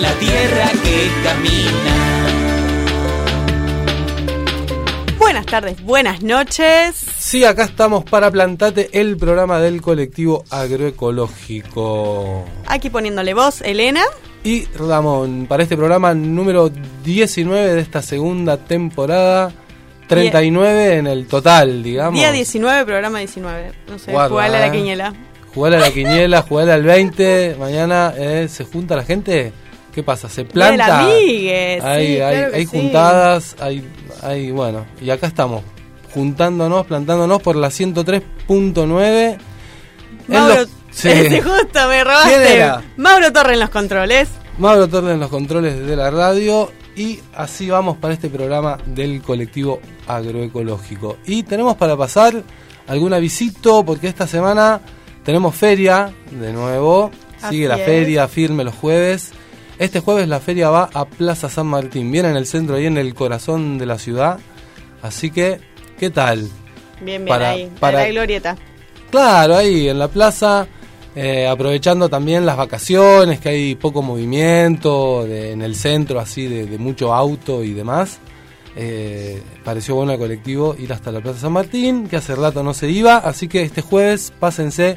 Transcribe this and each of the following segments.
La tierra que camina. Buenas tardes, buenas noches. Sí, acá estamos para Plantate, el programa del colectivo agroecológico. Aquí poniéndole voz, Elena. Y Ramón, para este programa número 19 de esta segunda temporada. 39 en el total, digamos. Día 19, programa 19. No sé, Guarda, a la eh. quiniela. Jugar a la quiniela, jugar al 20. Mañana eh, se junta la gente. ¿Qué pasa? ¿Se planta? amigue, sí, hay hay, claro hay sí. juntadas, hay, hay, bueno, y acá estamos, juntándonos, plantándonos por la 103.9. En Mauro, los- sí. ese justo me ¿Quién robaste. Mauro Torre en los controles. Mauro Torre en los controles de la radio y así vamos para este programa del colectivo agroecológico. Y tenemos para pasar algún avisito porque esta semana tenemos feria de nuevo. Sigue la es. feria firme los jueves. Este jueves la feria va a Plaza San Martín, bien en el centro y en el corazón de la ciudad. Así que, ¿qué tal? Bien, bien, Para- ahí. para- Para la glorieta. Claro, ahí en la plaza, eh, aprovechando también las vacaciones, que hay poco movimiento de- en el centro, así de, de mucho auto y demás. Eh, pareció bueno al colectivo ir hasta la Plaza San Martín, que hace rato no se iba, así que este jueves pásense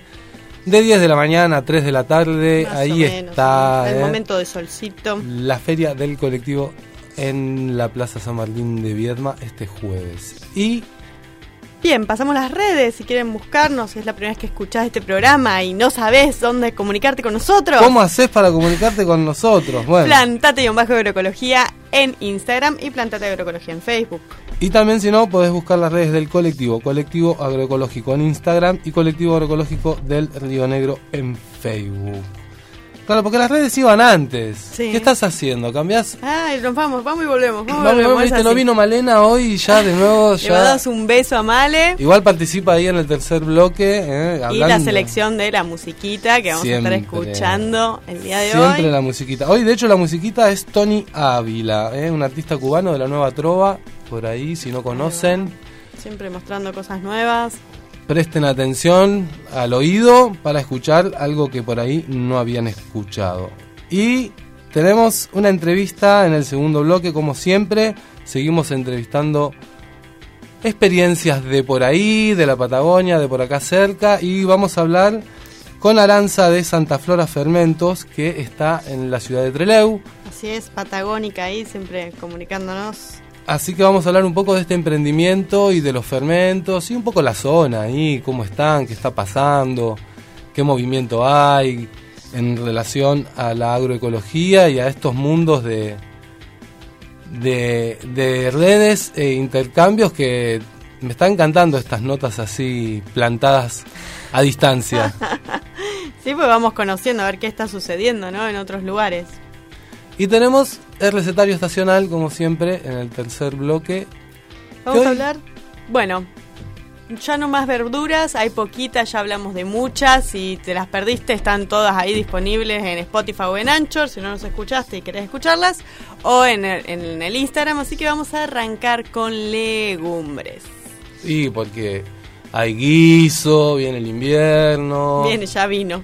de 10 de la mañana a 3 de la tarde, Más ahí menos, está El eh, momento de solcito. la feria del colectivo en la Plaza San Martín de Viedma este jueves. Y Bien, pasamos las redes. Si quieren buscarnos, si es la primera vez que escuchás este programa y no sabés dónde comunicarte con nosotros. ¿cómo haces para comunicarte con nosotros? Bueno. Plantate y un bajo agroecología en Instagram y Plantate agroecología en Facebook. Y también si no, podés buscar las redes del colectivo, colectivo agroecológico en Instagram y colectivo agroecológico del Río Negro en Facebook. Claro, porque las redes iban antes. Sí. ¿Qué estás haciendo? ¿Cambiás? Ay, nos vamos, vamos y volvemos. Vamos, y Vamos, volvemos, viste, no vino Malena hoy y ya de nuevo Le ya. un beso a Male Igual participa ahí en el tercer bloque. eh, y la selección de la musiquita que vamos a Siempre. estar escuchando el día de Siempre hoy. la musiquita. Hoy, de hecho, la musiquita es Tony Ávila, eh, un artista cubano de la nueva trova. Por ahí, si no conocen. Siempre mostrando cosas nuevas. Presten atención al oído para escuchar algo que por ahí no habían escuchado. Y tenemos una entrevista en el segundo bloque, como siempre. Seguimos entrevistando experiencias de por ahí, de la Patagonia, de por acá cerca. Y vamos a hablar con Aranza de Santa Flora Fermentos, que está en la ciudad de Treleu. Así es, patagónica ahí, siempre comunicándonos. Así que vamos a hablar un poco de este emprendimiento y de los fermentos y un poco la zona ahí, cómo están, qué está pasando, qué movimiento hay en relación a la agroecología y a estos mundos de, de, de redes e intercambios que me están encantando estas notas así plantadas a distancia. Sí, pues vamos conociendo a ver qué está sucediendo, ¿no? En otros lugares. Y tenemos el recetario estacional, como siempre, en el tercer bloque. Vamos hoy- a hablar. Bueno, ya no más verduras, hay poquitas, ya hablamos de muchas. Si te las perdiste, están todas ahí disponibles en Spotify o en Anchor. Si no nos escuchaste y querés escucharlas, o en el, en el Instagram. Así que vamos a arrancar con legumbres. Y porque hay guiso, viene el invierno. Bien, ya vino.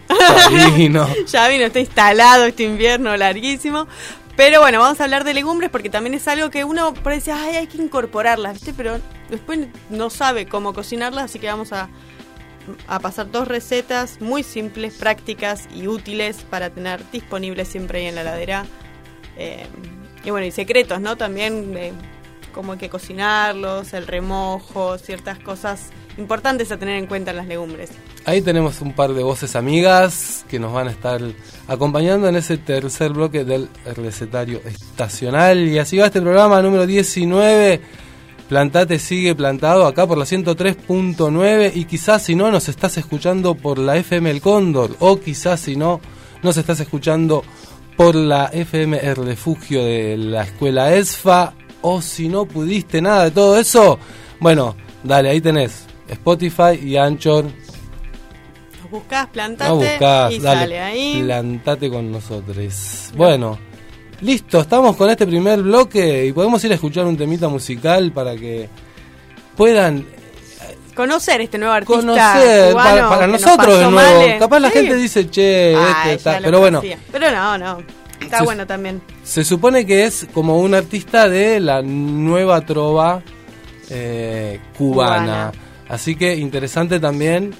ya vino. ya vino, está instalado este invierno larguísimo. Pero bueno, vamos a hablar de legumbres porque también es algo que uno por dice, ay, hay que incorporarlas, ¿viste? Pero después no sabe cómo cocinarlas, así que vamos a, a pasar dos recetas muy simples, prácticas y útiles para tener disponibles siempre ahí en la heladera. Eh, y bueno, y secretos, ¿no? También de cómo hay que cocinarlos, el remojo, ciertas cosas importantes a tener en cuenta en las legumbres. Ahí tenemos un par de voces amigas que nos van a estar acompañando en ese tercer bloque del recetario estacional. Y así va este programa número 19 Plantate sigue plantado acá por la 103.9 y quizás si no nos estás escuchando por la FM El Cóndor. O quizás si no nos estás escuchando por la FM El Refugio de la Escuela ESFA. O si no pudiste nada de todo eso, bueno, dale, ahí tenés Spotify y Anchor. Nos buscás, plantate No buscás, y dale, sale ahí. plantate con nosotros. Bueno, listo, estamos con este primer bloque y podemos ir a escuchar un temita musical para que puedan Conocer este nuevo artista conocer para, nos nosotros de nuevo. mal, ¿eh? Capaz la Sí. gente dice, che, Ay, este ya está", pero bueno, conocía. Pero no, no. Está Se- bueno también. se supone que es como un artista de la nueva trova eh, cubana. Cubana. Así que interesante también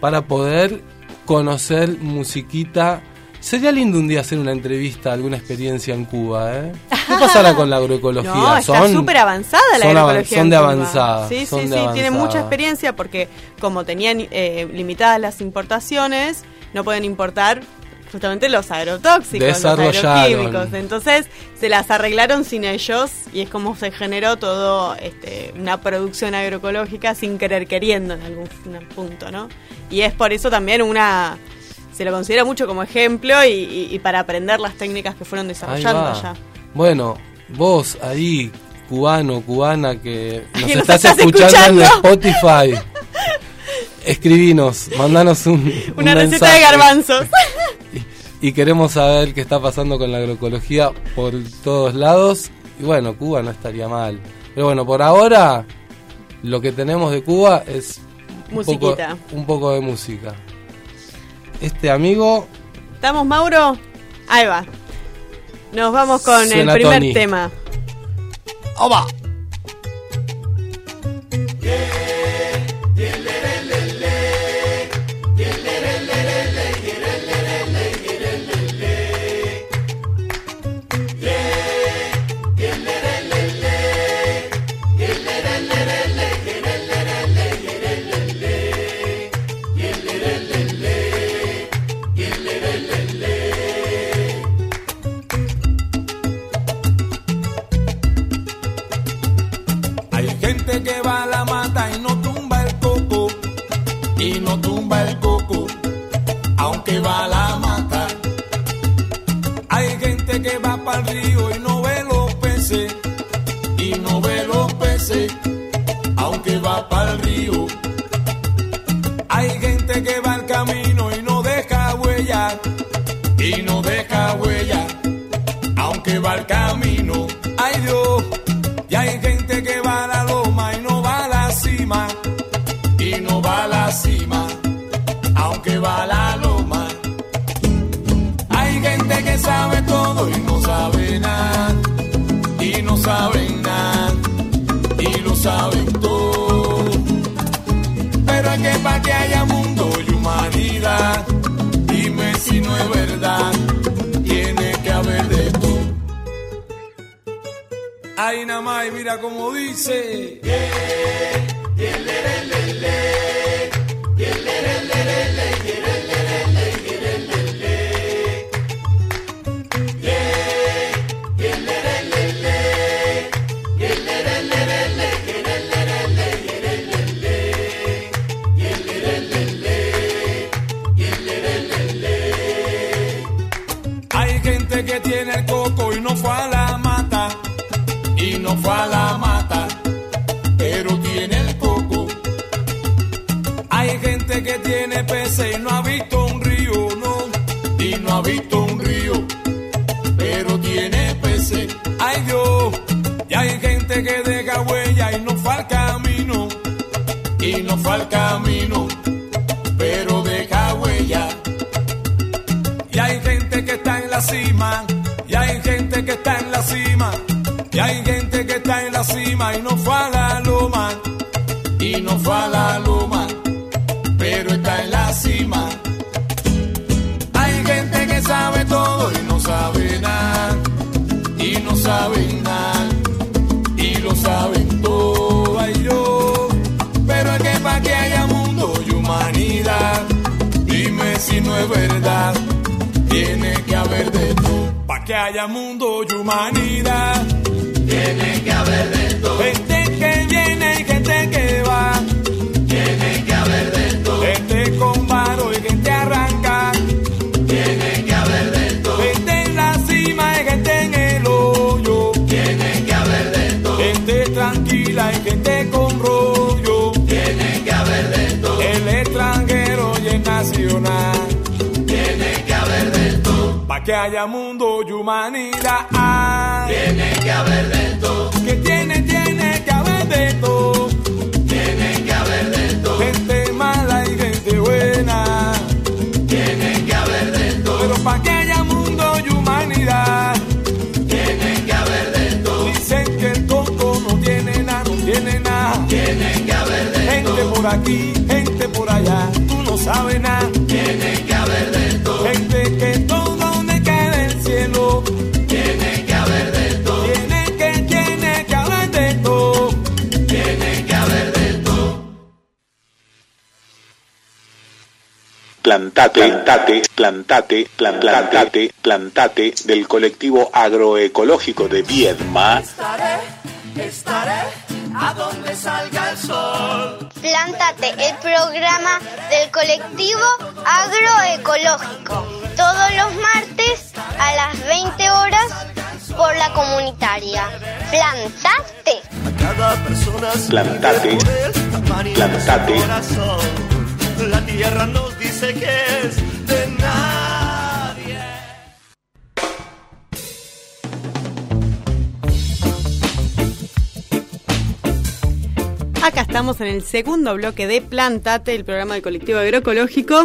para poder conocer musiquita. Sería lindo un día hacer una entrevista, alguna experiencia en Cuba, ¿eh? ¿Qué pasará con la agroecología? No, está Son- súper avanzada la son agroecología. son de avanzada, Sí, son sí, de sí. Tiene mucha experiencia porque, como tenían eh, limitadas las importaciones, no pueden importar justamente los agrotóxicos, los agroquímicos. Entonces se las arreglaron sin ellos y es como se generó todo este, una producción agroecológica sin querer queriendo en algún punto, ¿no? Y es por eso también una se lo considera mucho como ejemplo y, y- y para aprender las técnicas que fueron desarrollando allá. Bueno, vos ahí, cubano, cubana, que nos estás, estás escuchando, en. Spotify, escribinos, mandanos un, un Una receta mensaje. de garbanzos. Y queremos saber qué está pasando con la agroecología por todos lados. Y bueno, Cuba no estaría mal. Pero bueno, por ahora lo que tenemos de Cuba es un poco, Musiquita. un poco de música. Este amigo ¿Estamos, Mauro? Ahí va. Nos vamos con Suena el primer Tony. tema. ¡Oba! Hay aunque va para el río. Hay gente que va al camino y no deja huella, y no deja huella, aunque va al camino. Ay Dios. Y hay gente que va a la loma y no va a la cima. Y no va a la cima, aunque va a la loma. Hay gente que sabe todo y no sabe nada. Y no saben nada. Y lo saben verdad, tiene que haber de todo. Ay, nada mira cómo dice. Hay Camino, pero deja huella. Y hay gente que está en la cima, y hay gente que está en la cima, y hay gente que está en la cima y no fue a la loma, y no fue a la si no es verdad tiene que haber de todo. Para que haya mundo y humanidad, tiene que haber de todo. Que que haya mundo y humanidad. Tiene que haber de todo. Que tiene, tiene que haber de todo. Tiene que haber de todo. Gente mala y gente buena. Tiene que haber de todo. Pero pa' que haya mundo y humanidad. Tiene que haber de todo. Dicen que el coco no tiene nada, no tiene nada. Tiene que haber de todo. Gente por aquí, gente por allá. Tú no sabes nada. Tiene que Plantate, plantate, plantate, plan- plantate, plantate del colectivo agroecológico de Viedma. Estaré, estaré a donde salga el sol. Plántate, el programa del colectivo agroecológico. Todos los martes a las 20 horas por la comunitaria. Plantate. Plantate, plantate. corazón. La tierra nos dice que es de nadie. Acá estamos en el segundo bloque de Plantate, el programa del colectivo agroecológico.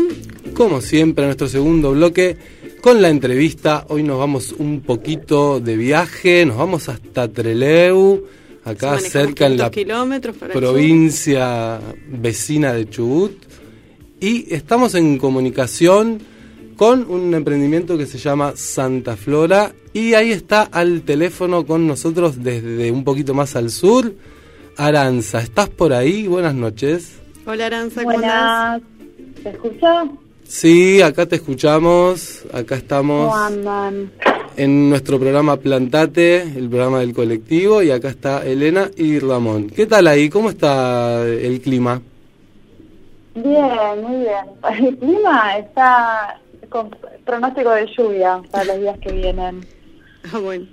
Como siempre, en nuestro segundo bloque, con la entrevista, hoy nos vamos un poquito de viaje, nos vamos hasta Treleu, acá cerca en 500 la provincia vecina de Chubut. Y estamos en comunicación con un emprendimiento que se llama Santa Flora. Y ahí está al teléfono con nosotros desde un poquito más al sur. Aranza, ¿estás por ahí? Buenas noches. Hola Aranza, ¿cómo? Buenas, ¿se escucha? Sí, acá te escuchamos. Acá estamos ¿Cómo andan? en nuestro programa Plantate, el programa del colectivo. Y acá está Elena y Ramón. ¿Qué tal ahí? ¿Cómo está el clima? Bien, muy bien. El clima está con pronóstico de lluvia para los días que vienen. Ah, bueno.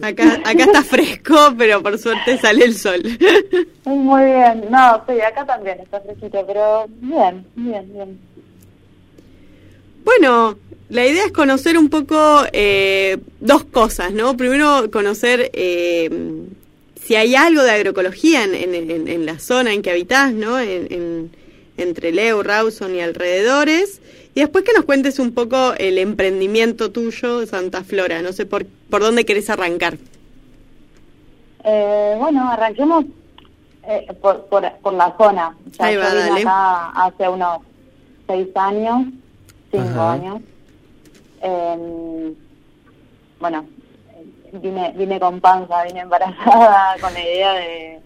Acá, acá está fresco, pero por suerte sale el sol. Muy, bien. No, sí, acá también está fresquito, pero bien, bien, bien. Bueno, la idea es conocer un poco eh, dos cosas, ¿no? Primero, conocer eh, si hay algo de agroecología en, en- en- en la zona en que habitás, ¿no? En- entre Leu, Rawson y alrededores. Y después que nos cuentes un poco el emprendimiento tuyo, Santa Flora. No sé por, por dónde querés arrancar. Eh, bueno, arranquemos eh, por, por, por la zona. O sea, Ahí va, yo vine dale. acá hace unos seis años, cinco Ajá. años. Eh, bueno, vine, vine con panza, vine embarazada con la idea de,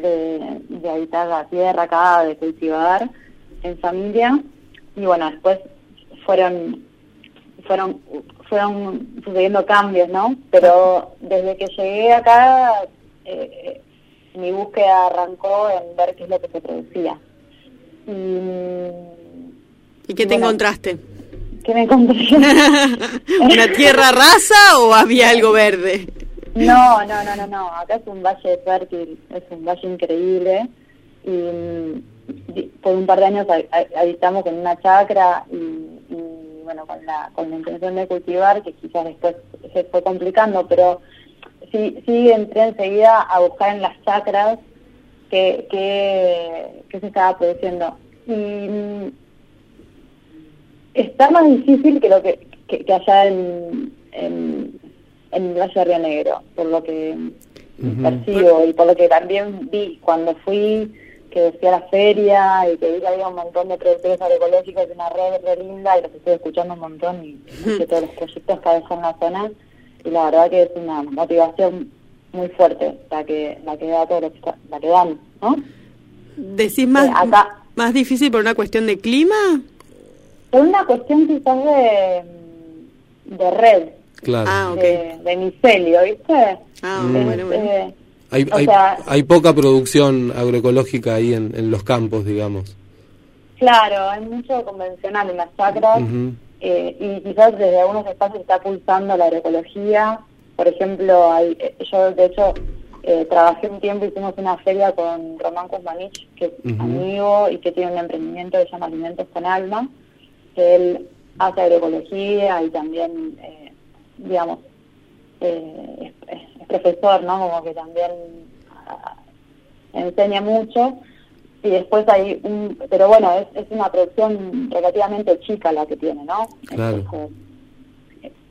de, de habitar la tierra acá, de cultivar en familia. Y bueno, después fueron fueron fueron sucediendo cambios, ¿no? Pero desde que llegué acá, eh, mi búsqueda arrancó en ver qué es lo que se producía. Y, ¿Y qué te Bueno. encontraste? ¿Qué me encontré? ¿Una tierra rasa o había algo verde? No, no, no, no, no. Acá es un valle fértil, es un valle increíble. Y mm, por un par de años ha- ha- habitamos en una chacra y, bueno, con la, con la intención de cultivar, que quizás después se fue complicando, pero sí, sí entré enseguida a buscar en las chacras qué, qué se estaba produciendo. Y mm, está más difícil que lo que, que, que allá en, en el Valle de Río Negro, por lo que Ujú. percibo y por lo que también vi cuando fui, que decía la feria y que vi que había un montón de productores agroecológicos, una red re linda y los estoy escuchando un montón y de todos los proyectos que hay en la zona y la verdad que es una motivación muy fuerte la que la que da todo lo que la que dan, ¿no? ¿Decís más, Eh, acá. más difícil por una cuestión de clima? Por una cuestión quizás de, de red, Claro. Ah, ok. de, de micelio, ¿viste? Ah, Mm. bueno, bueno. Eh, Hay, O hay, sea- hay poca producción agroecológica ahí en, en los campos, digamos. Claro, hay mucho convencional en las chacras eh, y quizás desde algunos espacios está pulsando la agroecología. Por ejemplo, hay, eh, yo de hecho eh, trabajé un tiempo, hicimos una feria con Román Kuzmanich, que es amigo y que tiene un emprendimiento que se llama Alimentos con Alma, que él hace agroecología y también, eh, digamos, eh, es, es- es profesor, ¿no? Como que también ah, enseña mucho. Y después hay un, pero bueno, es, es una producción relativamente chica la que tiene, ¿no? Claro. Entonces,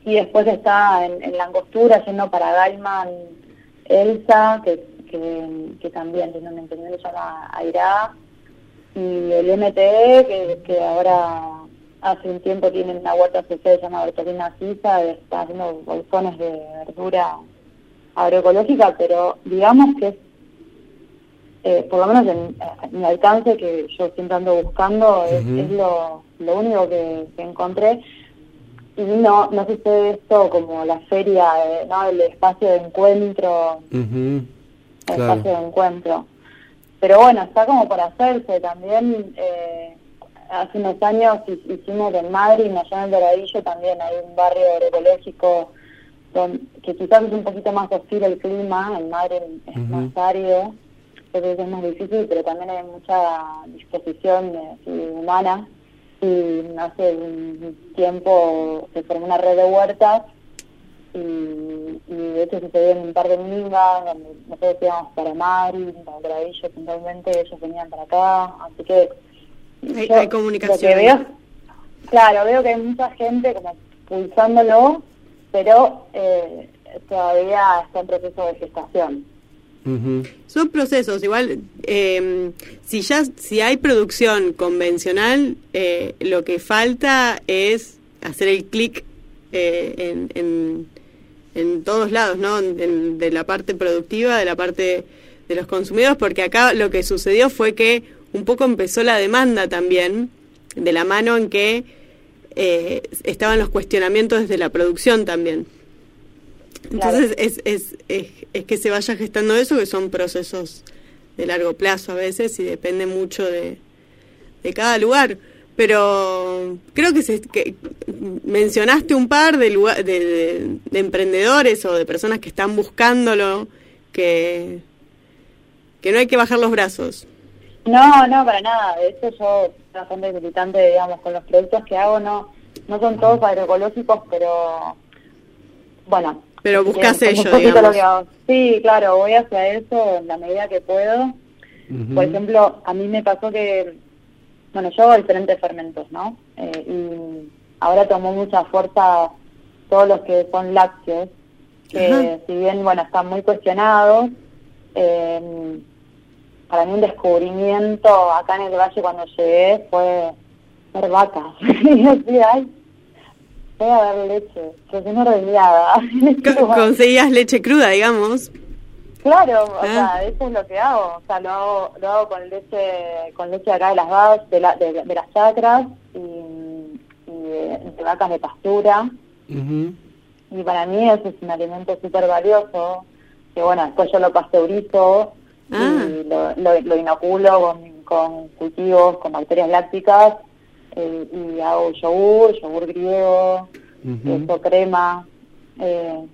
y después está en, en la angostura yendo para Gaiman Elsa, que, que, que también tiene un emprendimiento que se llama Aira, y el MTE, que, que ahora hace un tiempo tiene una huerta social que se llama Bertolina Sisa, está haciendo bolsones de verdura agroecológica, pero digamos que es, eh, por lo menos en, en mi alcance, que yo siempre ando buscando, es, lo, lo único que, que encontré. Y no, no sucede esto como la feria, eh, ¿no? el espacio de encuentro, el Claro. espacio de encuentro. Pero bueno, está como por hacerse también. Eh, hace unos años hi- hicimos en Madrid, allá en Doradillo también hay un barrio agroecológico que quizás es un poquito más hostil el clima, en Madrid es más árido, entonces es más difícil, pero también hay mucha disposición eh, sí, humana. Y hace un tiempo se formó una red de huertas y, y de hecho sucedió en un par de mingas, donde nosotros íbamos para Madrid, para Doradillo puntualmente, ellos venían para acá, así que Hay- yo hay Lo comunicación que ahí. veo, claro, veo que hay mucha gente como pulsándolo, pero eh, todavía está en proceso de gestación. Son procesos, igual, eh, si ya si hay producción convencional, eh, lo que falta es hacer el clic eh, en, en, en todos lados, ¿no? En- de la parte productiva, de la parte de los consumidores, porque acá lo que sucedió fue que un poco empezó la demanda también, de la mano en que eh, estaban los cuestionamientos desde la producción también. Entonces es, es, es, es que se vaya gestando eso, que son procesos de largo plazo a veces y depende mucho de, de cada lugar. Pero creo que, se, que mencionaste un par de, lugar, de, de- de emprendedores o de personas que están buscándolo, que, que no hay que bajar los brazos. No, no, para nada. De hecho, yo bastante militante, digamos, con los productos que hago, no no son todos agroecológicos, pero bueno. Pero buscas un ello, lo digamos. que hago. Sí, claro, voy hacia eso en la medida que puedo. Por ejemplo, a mí me pasó que, bueno, yo hago diferentes fermentos, ¿no? Eh, y ahora tomó mucha fuerza todos los que son lácteos, que si bien, bueno, están muy cuestionados, eh, para mí un descubrimiento acá en el valle cuando llegué fue ver vacas. y yo decía, ay, voy a dar leche, que es una ordeñada. Co- Conseguías leche cruda, digamos. Claro, o Ah. sea, eso es lo que hago, o sea, lo hago, lo hago con leche, con leche acá de las vacas, de, la, de, de las chacras y, y de, de vacas de pastura, Ujú. y para mí eso es un alimento súper valioso, que bueno, después yo lo pasteurizo Ah. y lo, lo, lo inoculo con, con cultivos, con bacterias lácticas, eh, y hago yogur, yogur griego, queso crema, eh,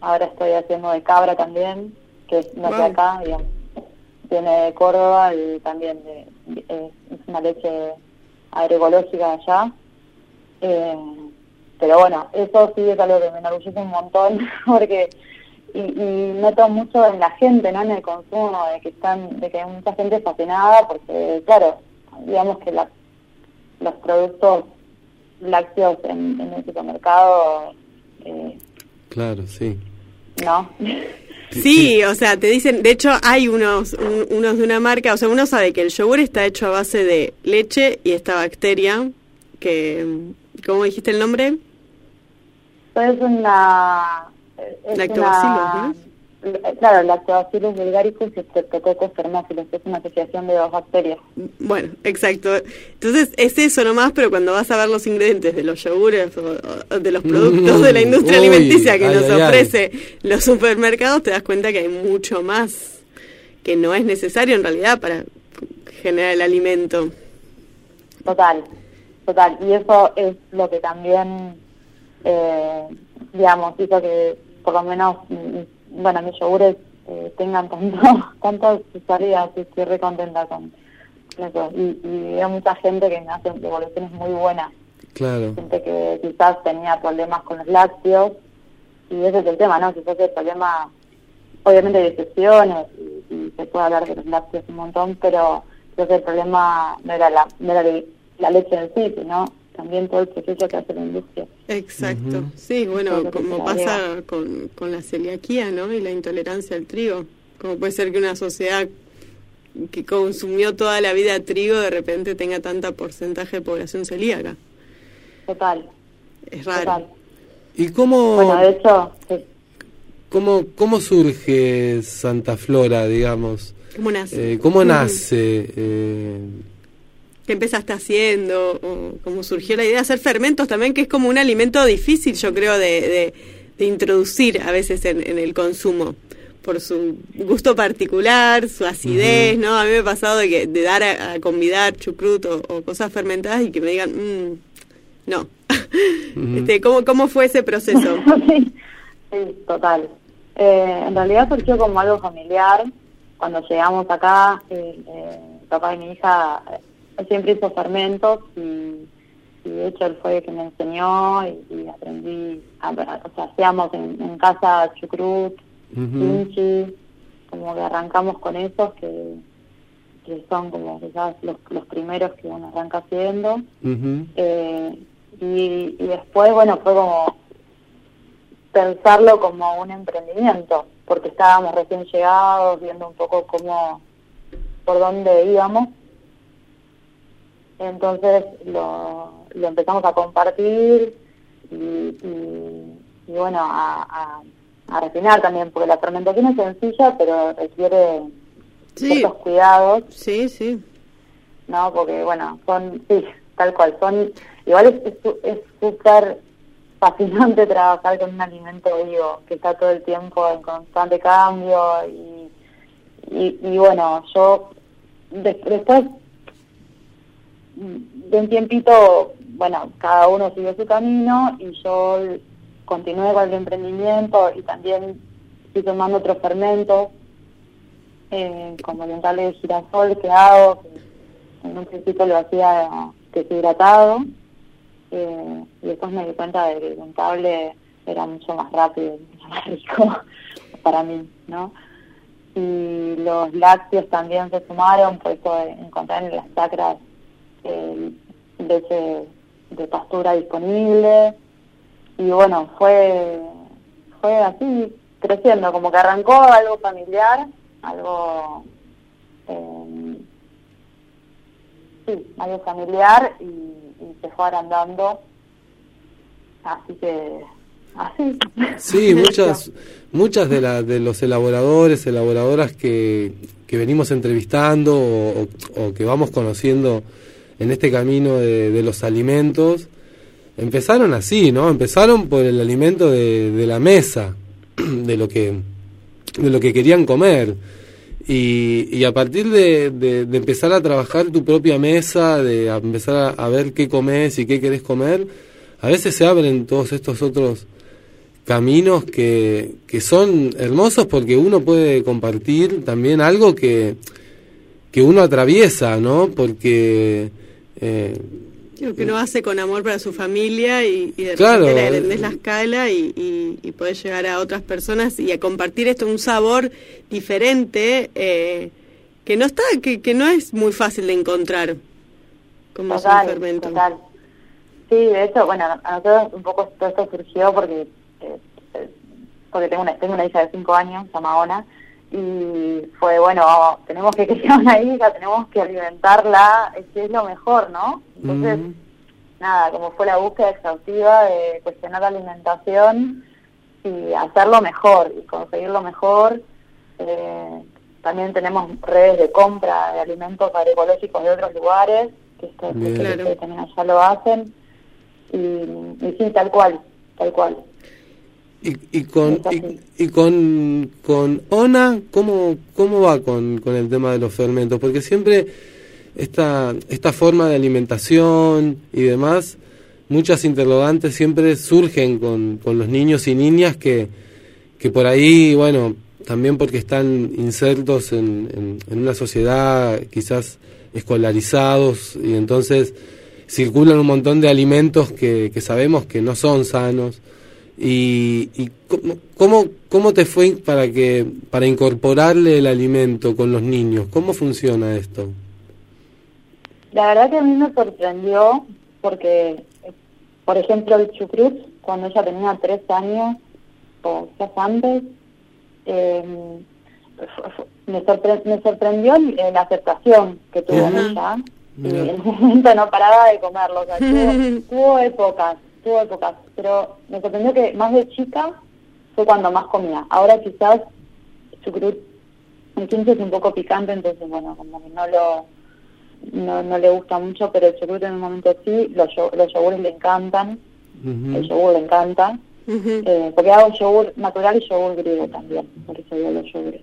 ahora estoy haciendo de cabra también, que es no es de Wow. acá, digamos, viene de Córdoba y también de, eh, es una leche agroecológica de allá. Eh, pero bueno, eso sí es algo que me enorgullece un montón, porque y, y noto mucho en la gente, ¿no? En el consumo, de que están, de que hay mucha gente fascinada, porque claro, digamos que la, los productos lácteos en, en el supermercado, eh, Claro, sí. ¿no? Sí, o sea, te dicen, de hecho hay unos, un- unos de una marca, o sea, uno sabe que el yogur está hecho a base de leche y esta bacteria, que, ¿cómo dijiste el nombre? es una... Es Lactobacillus, una, Claro, Lactobacillus vulgaricus y Streptococcus thermophilus, es una asociación de dos bacterias. Bueno, exacto. Entonces es eso nomás, pero cuando vas a ver los ingredientes de los yogures o, o de los productos de la industria Uy, alimenticia que ay, nos ay, ay. ofrece los supermercados, te das cuenta que hay mucho más que no es necesario en realidad para generar el alimento. Total, total. Y eso es lo que también, eh, digamos, hizo que por lo menos, mm, bueno, mis yogures eh, tengan tanto, tantas salidas y estoy re contenta con eso. Y, y veo mucha gente que me hace devoluciones muy buenas. Claro. Gente que quizás tenía problemas con los lácteos. Y ese es el tema, ¿no? Quizás el problema, obviamente hay excepciones y, y se puede hablar de los lácteos un montón, pero creo que el problema no era la, no era la leche en sí, sino también todo el proceso que hace la industria. Exacto. Sí, bueno, como pasa con, con la celiaquía, ¿no? Y la intolerancia al trigo. Como puede ser que una sociedad que consumió toda la vida trigo de repente tenga tanta porcentaje de población celíaca. Total, Es raro. total. ¿Y cómo, Bueno, de hecho, sí. cómo, cómo surge Santa Flora, digamos? ¿Cómo nace? Eh, ¿Cómo nace? Eh, ¿Qué empezaste haciendo? ¿O ¿Cómo surgió la idea de hacer fermentos también? Que es como un alimento difícil, yo creo, de, de, de introducir a veces en, en el consumo. Por su gusto particular, su acidez, ¿no? A mí me ha pasado de, que, de dar a, a convidar chucrut o, o cosas fermentadas y que me digan, "Mm, no. Este, ¿cómo, ¿Cómo fue ese proceso? sí, sí, total. Eh, en realidad surgió como algo familiar. Cuando llegamos acá, eh, eh, papá de mi hija siempre hizo fermentos y, y de hecho él fue el que me enseñó y, y aprendí, a, o sea, hacíamos en, en casa chucrut, kimchi, como que arrancamos con esos que, que son como quizás los, los primeros que uno arranca haciendo. Eh, y, y después, bueno, fue como pensarlo como un emprendimiento, porque estábamos recién llegados, viendo un poco cómo, por dónde íbamos. Entonces lo, lo empezamos a compartir y, y, y bueno, a, a, a refinar también, porque la fermentación es sencilla, pero requiere Sí, ciertos cuidados sí, sí. ¿no? Porque, bueno, son, sí, tal cual, son, igual es súper fascinante trabajar con un alimento vivo, que está todo el tiempo en constante cambio y, y, y bueno, yo des- después de un tiempito, bueno, cada uno siguió su camino y yo continué con el emprendimiento y también fui tomando otros fermentos, eh, como el de girasol que hago, en un principio lo hacía deshidratado eh, y después me di cuenta de que el untable era mucho más rápido y mucho más rico para mí, ¿no? Y los lácteos también se sumaron, por eso encontrar en las sacras eh, de pastura disponible y bueno, fue fue así creciendo, como que arrancó algo familiar, algo eh, sí, algo familiar y, y se fue agrandando, así que así. Sí, muchas, muchas de, la, de los elaboradores, elaboradoras que, que venimos entrevistando o que vamos conociendo en este camino de, los alimentos, empezaron así, ¿no? Empezaron por el alimento de, la mesa, de lo que, de lo que querían comer. Y, y a partir de, de- empezar a trabajar tu propia mesa, de empezar a, a ver qué comes y qué querés comer, a veces se abren todos estos otros caminos que, que son hermosos porque uno puede compartir también algo que, que uno atraviesa, ¿no? Porque eh, Lo que uno hace con amor para su familia y, y de Claro. repente le agrandés la escala y, y, y podés llegar a otras personas y a compartir esto, un sabor diferente eh, que no está, que, que no es muy fácil de encontrar como es un Total, fermento. total. Sí, de hecho, bueno, a nosotros un poco todo esto surgió porque eh, eh, porque tengo una, tengo una hija de 5 años, se llama Ona, y fue, bueno, tenemos que criar una hija, tenemos que alimentarla, es que es lo mejor, ¿no? Entonces, nada, como fue la búsqueda exhaustiva de cuestionar la alimentación y hacerlo mejor y conseguirlo mejor. Eh, también tenemos redes de compra de alimentos agroecológicos de otros lugares, que esto Bien. que Claro. ustedes también allá lo hacen. Y, y sí, tal cual, tal cual. Y, y con y, y con con Ona, ¿cómo cómo va con, con el tema de los fermentos? Porque siempre esta esta forma de alimentación y demás, muchas interrogantes siempre surgen con, con los niños y niñas que que por ahí, bueno, también porque están insertos en, en, en una sociedad quizás escolarizados y entonces circulan un montón de alimentos que, que sabemos que no son sanos. ¿Y, y cómo, cómo, cómo te fue para, que, para incorporarle el alimento con los niños? ¿Cómo funciona esto? La verdad que a mí me sorprendió porque, por ejemplo, el chucrut, cuando ella tenía tres años o quizás antes, eh, me, sorpre me sorprendió la aceptación que tuvo ella y en un momento no paraba de comerlo. O sea, tuvo, tuvo épocas, tuvo épocas, pero me sorprendió que más de chica fue cuando más comía. Ahora quizás chucrut el 15 es un poco picante, entonces bueno, como que no lo no, no le gusta mucho, pero el chucrut en un momento sí, los, yo- los yogures le encantan, el yogur le encanta, eh, porque hago yogur natural y yogur griego también, por eso digo los yogures.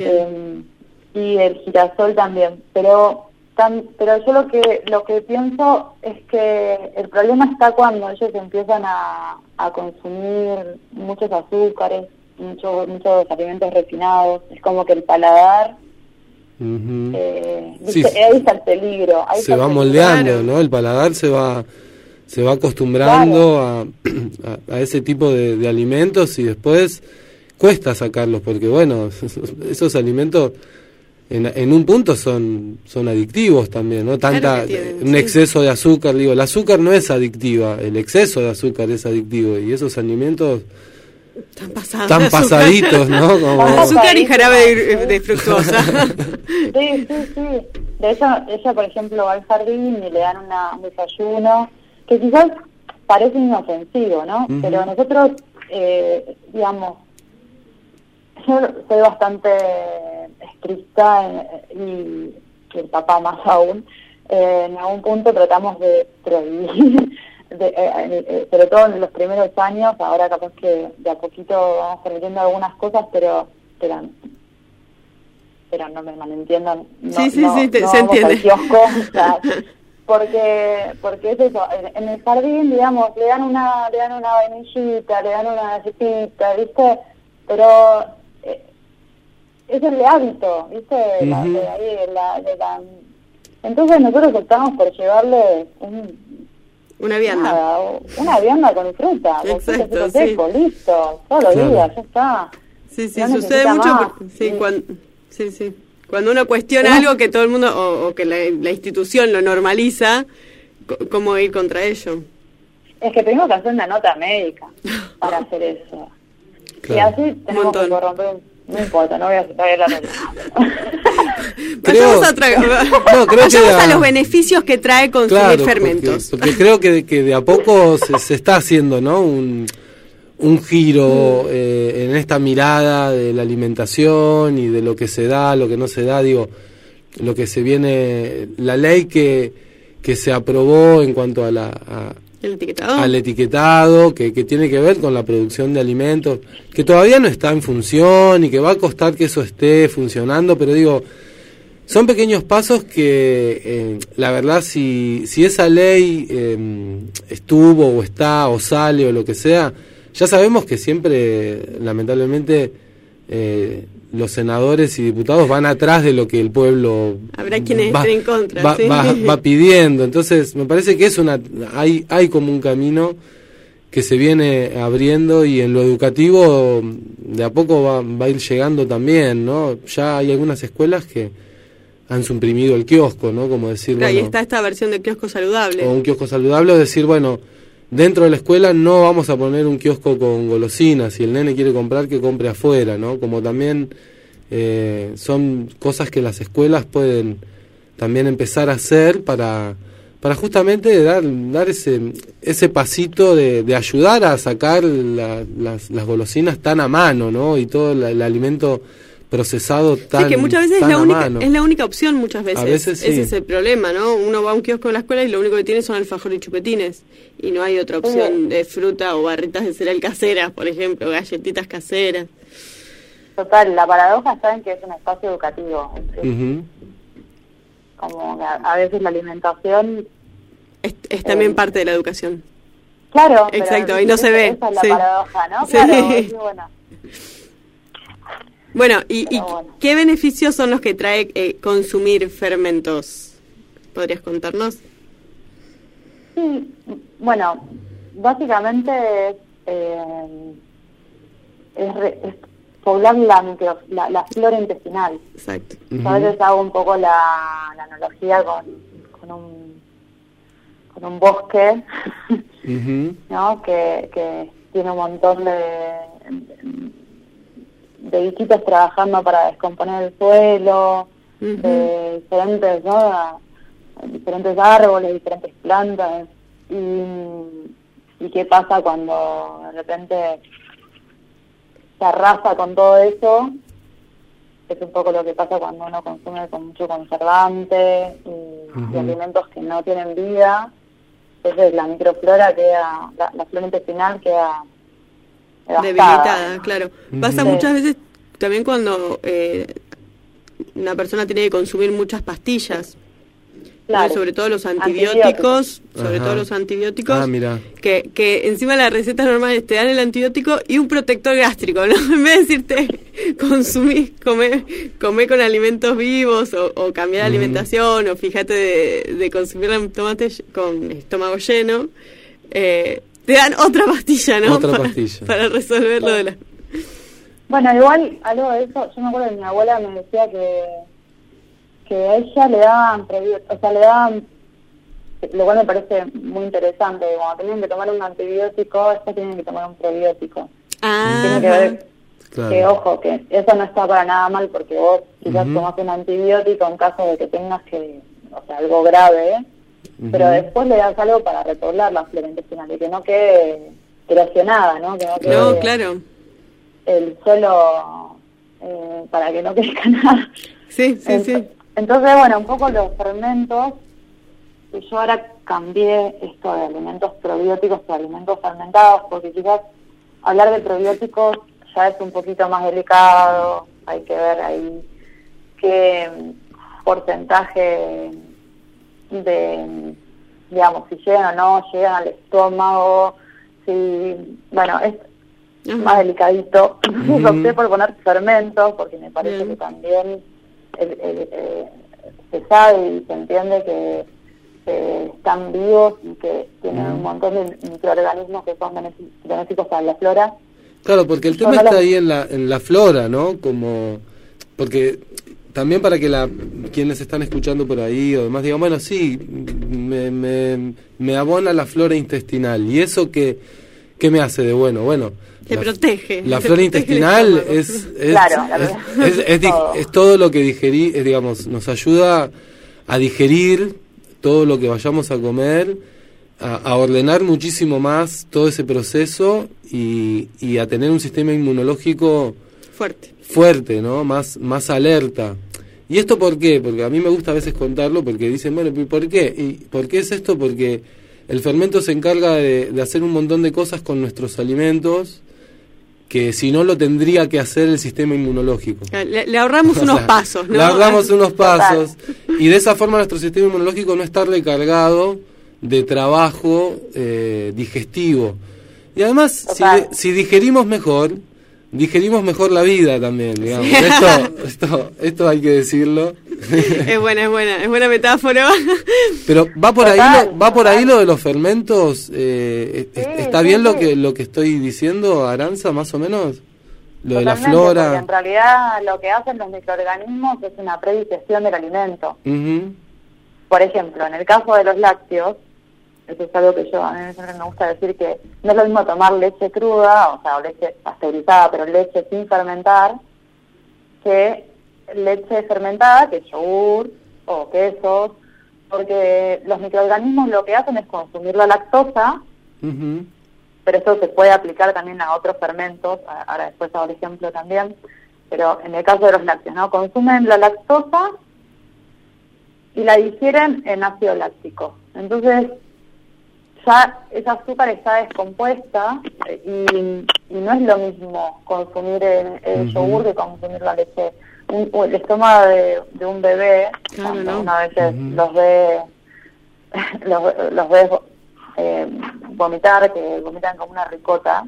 Eh, y el girasol también pero tan, pero yo lo que lo que pienso es que el problema está cuando ellos empiezan a, a consumir muchos azúcares muchos muchos alimentos refinados es como que el paladar eh, Sí, ahí está el peligro ahí se va peligro. moldeando. ¿no? El paladar se va se va acostumbrando a, a, a ese tipo de, de alimentos y después cuesta sacarlos porque bueno, esos alimentos en, en un punto son son adictivos también, ¿no? Tanta tienen, un sí. exceso de azúcar, digo, el azúcar no es adictiva, el exceso de azúcar es adictivo y esos alimentos Están pasados. tan pasaditos, ¿no? Como- Azúcar y jarabe de, de fructuosa. Sí, sí, sí. De hecho, ella, por ejemplo, va al jardín y le dan una, un desayuno que quizás parece inofensivo, ¿no? Pero nosotros, eh, digamos, yo soy bastante estricta eh, y, y el papá más aún. Eh, en algún punto tratamos de prohibir, de, eh, eh, eh, sobre todo en los primeros años, ahora capaz que de a poquito vamos permitiendo algunas cosas, pero, pero pero no me malentiendan. No, Sí, sí, no- sí, te- no se entiende. kiosco, o sea, porque, porque es eso, en, en el jardín, digamos, le dan una, le dan una vainillita, le dan una galletita, ¿viste? Pero es el de hábito, ¿viste? La- de ahí, de la, de la- Entonces nosotros optamos por llevarle un, Una vianda. nada, una vianda con fruta, Exacto, sí. seco, listo, todos los Claro. días, ya está. Sí, sí, No sucede mucho. más. por- sí, Sí. cuando, sí, sí. Cuando uno cuestiona algo que todo el mundo, o, o que la, la institución lo normaliza, ¿cómo ir contra ello? Es que tenemos que hacer una nota médica para hacer eso. Y así tenemos que corromper un... No importa, no voy a aceptar la. Creo- Vayamos a, tra- No, creo que a los beneficios que trae consumir Claro, fermentos. Porque, porque creo que, que de a poco se, se está haciendo, ¿no? Un, un giro eh, en esta mirada de la alimentación y de lo que se da, lo que no se da, digo, lo que se viene, la ley que, que se aprobó en cuanto a la, a- Etiquetado. al etiquetado, que, que tiene que ver con la producción de alimentos, que todavía no está en función y que va a costar que eso esté funcionando, pero digo, son pequeños pasos que, eh, la verdad, si, si esa ley eh, estuvo o está o sale o lo que sea, ya sabemos que siempre, lamentablemente, eh, los senadores y diputados van atrás de lo que el pueblo Habrá quienes estén en contra, va, sí. va- va pidiendo. Entonces, me parece que es una hay hay como un camino que se viene abriendo y en lo educativo de a poco va, va a ir llegando también, ¿no? Ya hay algunas escuelas que han suprimido el kiosco, ¿no? Como decir, Claro, y bueno, está esta versión de kiosco saludable. o un kiosco saludable, o decir, bueno, dentro de la escuela no vamos a poner un kiosco con golosinas, si el nene quiere comprar, que compre afuera, ¿no? Como también eh, son cosas que las escuelas pueden también empezar a hacer para, para justamente dar, dar ese, ese pasito de, de ayudar a sacar la- las, golosinas tan a mano, ¿no? Y todo el alimento procesado tan Sí, que muchas veces es tan la, única, mano. es la única opción muchas veces. veces sí. Ese es el problema, ¿no? Uno va a un kiosco en la escuela y lo único que tiene son alfajores y chupetines. Y no hay otra opción de fruta o barritas de cereal caseras, por ejemplo, galletitas caseras. Total, la paradoja está en que es un espacio educativo. Es. Como a, a veces la alimentación, Es, es también parte de la educación. claro. pero Exacto, y no se ve, Esa es la sí. paradoja, ¿no? Sí. Claro, y bueno. Bueno, ¿y, y bueno. qué beneficios son los que trae eh, consumir fermentos? ¿Podrías contarnos? Sí, bueno, básicamente es, eh, es, re- es poblar la, micro- la, la flora intestinal. Exacto. Yo a veces hago un poco la, la analogía con, con, un, con un bosque. ¿no? Que, que tiene un montón de, de bichitos trabajando para descomponer el suelo, de diferentes, ¿no? diferentes árboles, diferentes plantas. Y, y qué pasa cuando de repente se arrasa con todo eso. Es un poco lo que pasa cuando uno consume con mucho conservante y, alimentos que no tienen vida. Entonces la microflora queda, la, la flora intestinal queda. Debilitada, claro. Pasa Sí. muchas veces también cuando eh, una persona tiene que consumir muchas pastillas. Claro. Sobre todo los Antibióticos. antibióticos, sobre Ajá. todo los antibióticos. Ah, mira. que, que encima las recetas normales te dan el antibiótico y un protector gástrico, ¿no? En vez de decirte consumí, come, come con alimentos vivos o, o cambiar alimentación o fíjate de, de consumir tomate con estómago lleno, eh, te dan otra pastilla, ¿no? Otra para, pastilla. para resolver lo de la... Bueno, igual algo de eso, yo me acuerdo que mi abuela me decía que, que a ella le daban o sea, le daban, lo cual me parece muy interesante, cuando tienen que tomar un antibiótico, ellas tienen que tomar un prebiótico. Ah, Tiene que ver Claro. que, ojo, que eso no está para nada mal, porque vos quizás Ujú. tomás un antibiótico en caso de que tengas que, o sea, algo grave, pero después le das algo para repoblar la flora intestinal y que no quede erosionada, ¿no? Que no quede no, claro. el suelo eh, para que no crezca nada. Sí, sí, Ent- sí. Entonces, bueno, un poco los fermentos, y yo ahora cambié esto de alimentos probióticos por alimentos fermentados, porque quizás hablar de probióticos ya es un poquito más delicado, hay que ver ahí qué porcentaje de, digamos, si llegan o no, llegan al estómago, si, bueno, es más delicadito. Opté por poner fermentos, porque me parece que también el- el- eh, se sabe y se entiende que eh, están vivos y que tienen un montón de microorganismos que son benéficos para la flora. Claro, porque el Yo tema no está ahí en la, en la flora, ¿no? Como, porque también para que la, quienes están escuchando por ahí o demás digan, bueno, sí, me, me, me abona la flora intestinal. ¿Y eso qué, qué me hace de bueno? Bueno, Te la, protege. La flora intestinal es, es, Claro, la es, verdad, es- es di- todo. es todo lo que digerí, es, digamos, nos ayuda a digerir todo lo que vayamos a comer, a, a ordenar muchísimo más todo ese proceso y, y a tener un sistema inmunológico Fuerte. fuerte, ¿no? Más, más alerta. ¿Y esto por qué? Porque a mí me gusta a veces contarlo porque dicen, bueno, ¿y ¿por qué? ¿Y por qué es esto? Porque el fermento se encarga de, de hacer un montón de cosas con nuestros alimentos que si no lo tendría que hacer el sistema inmunológico. Le, le ahorramos O unos sea, pasos, ¿no? Le ahorramos unos pasos y de esa forma nuestro sistema inmunológico no está recargado de trabajo eh, digestivo. Y además, si, si digerimos mejor, digerimos mejor la vida también, digamos. Esto, esto, esto hay que decirlo. Es buena, es buena, es buena metáfora. Pero va por ahí lo, va por ahí lo de los fermentos. eh, Sí, ¿Está sí, bien lo que lo que estoy diciendo, Aranza, más o menos? Lo de la flora. en realidad lo que hacen los microorganismos es una predigestión del alimento. Ujú. Por ejemplo, en el caso de los lácteos, eso es algo que yo a mí siempre me gusta decir que no es lo mismo tomar leche cruda, o sea, o leche pasteurizada, pero leche sin fermentar, que leche fermentada, que es yogur o quesos, porque los microorganismos lo que hacen es consumir la lactosa, pero eso se puede aplicar también a otros fermentos, ahora después hago el ejemplo también, pero en el caso de los lácteos, ¿no? Consumen la lactosa y la digieren en ácido láctico. Entonces, ya esa azúcar está descompuesta eh, y, y no es lo mismo consumir el, el yogur que consumir la leche. Un- el estómago de, de un bebé, Claro, ¿no? uno a veces los ve, los, los ve eh, vomitar, que vomitan como una ricota.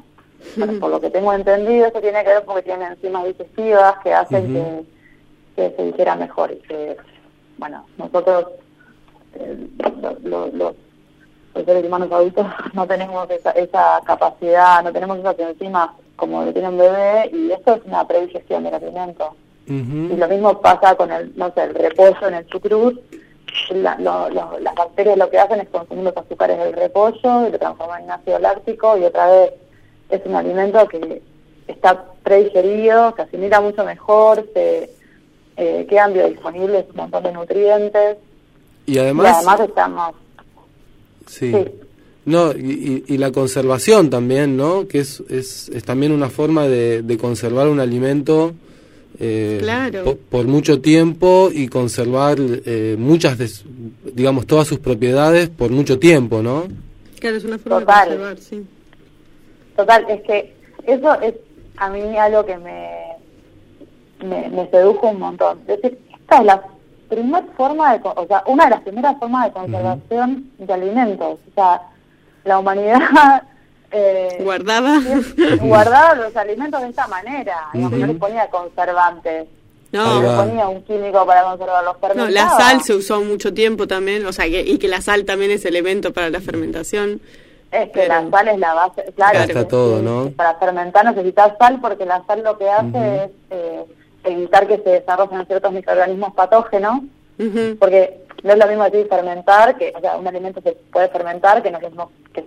Bueno, por lo que tengo entendido, eso tiene que ver porque tienen enzimas digestivas que hacen que, que se digiera mejor y que, bueno, nosotros, eh, lo- lo- los seres humanos adultos, no tenemos esa, esa capacidad, no tenemos esas enzimas como lo tiene un bebé y esto es una predigestión del alimento. Y lo mismo pasa con el, no sé, el repollo en el chucrut. La- lo- lo- las bacterias lo que hacen es consumir los azúcares del repollo y lo transforman en ácido láctico y otra vez es un alimento que está predigerido, se asimila mucho mejor, se eh, quedan biodisponibles un montón de nutrientes Y y además, además estamos sí. No, y, y- y la conservación también, ¿no? Que es, es, es también una forma de, de conservar un alimento eh, Claro. po- por, mucho tiempo y conservar eh, muchas, de, digamos, todas sus propiedades por mucho tiempo, ¿no? Claro, es una forma Total. de conservar, sí. Total, es que eso es a mí algo que me, me, me sedujo un montón. Es decir, esta es la primer forma de, co- o sea, una de las primeras formas de conservación de alimentos. O sea, la humanidad eh, Guardaba. guardaba los alimentos de esta manera. No les ponía conservantes. No. Va. ponía un químico para conservarlos. No, la sal se usó mucho tiempo también, o sea, que, y que la sal también es elemento para la fermentación. Es que la sal es la base, claro. Está todo, ¿no? Para fermentar necesitas sal porque la sal lo que hace es eh, evitar que se desarrollen ciertos microorganismos patógenos, porque no es lo mismo decir fermentar, que o sea, un alimento se puede fermentar, que no es lo mismo que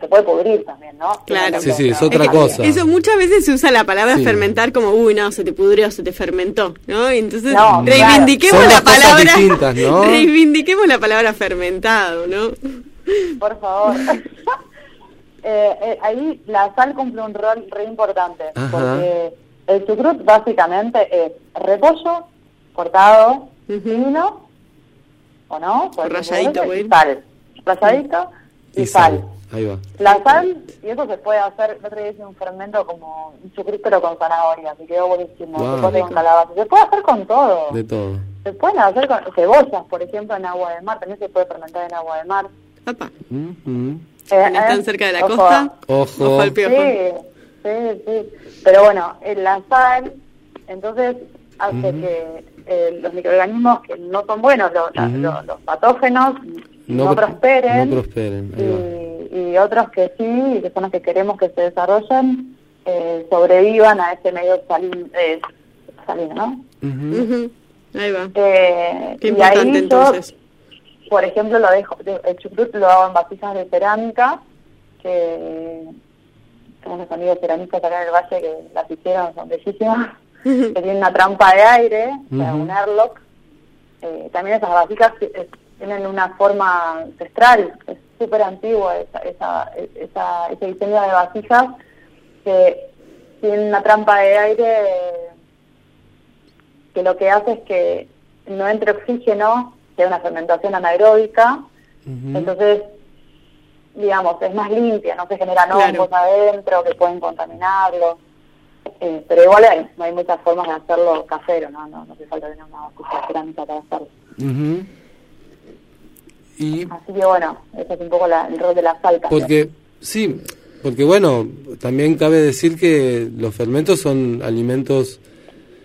se, puede pudrir también, ¿no? Claro. Sí, sí, es otra cosa. Eso muchas veces se usa la palabra Sí. fermentar como, uy, no, se te pudrió, se te fermentó, ¿no? Y entonces No, reivindiquemos la palabra. ¿no? reivindiquemos la palabra fermentado, ¿no? Por favor. Eh, eh, ahí la sal cumple un rol re importante, Ajá. porque el chucrut básicamente es repollo cortado, fino, ¿o no? Puede ser Ralladito, verde, güey. y sal. Ralladito y, Y sal. Ahí va. La sal, y eso se puede hacer, día hice un fermento como un chucrut pero con zanahoria, que quedó buenísimo, Wow. se puede hacer con calabaza, se puede hacer con todo. De todo. Se pueden hacer con cebollas, por ejemplo, en agua de mar, también se puede fermentar en agua de mar. Ujú. Eh, No están eh, cerca de la ojo. costa. Ojo. Ojo al piojo. Sí, sí, sí. Pero bueno, en la sal, entonces hace que eh, los microorganismos que no son buenos, los, patógenos, no, pro- prosperen. No y, y otros que sí, y que son los que queremos que se desarrollen, eh, sobrevivan a ese medio salin, eh, salino, ¿no? Ujú. Ahí va. Eh, Qué y importante ahí yo, entonces. por ejemplo, lo dejo, el chucrut lo hago en vasijas de cerámica, que unos amigos cerámicos acá en el valle que las hicieron, son bellísimas, que tienen una trampa de aire, o sea, un airlock. Eh, también esas vasijas eh, tienen una forma ancestral, es súper antigua esa, esa, esa, ese diseño de vasijas que tienen una trampa de aire que lo que hace es que no entre oxígeno, que es una fermentación anaeróbica, entonces, digamos, es más limpia, no se generan Claro. hongos adentro que pueden contaminarlo. Eh, pero igual hay, hay muchas formas de hacerlo casero, ¿no? No, no hace falta tener una vasija cerámica para hacerlo. Y Así que bueno, ese es un poco la- el rol de la sal también. Porque, sí, porque bueno, también cabe decir que los fermentos son alimentos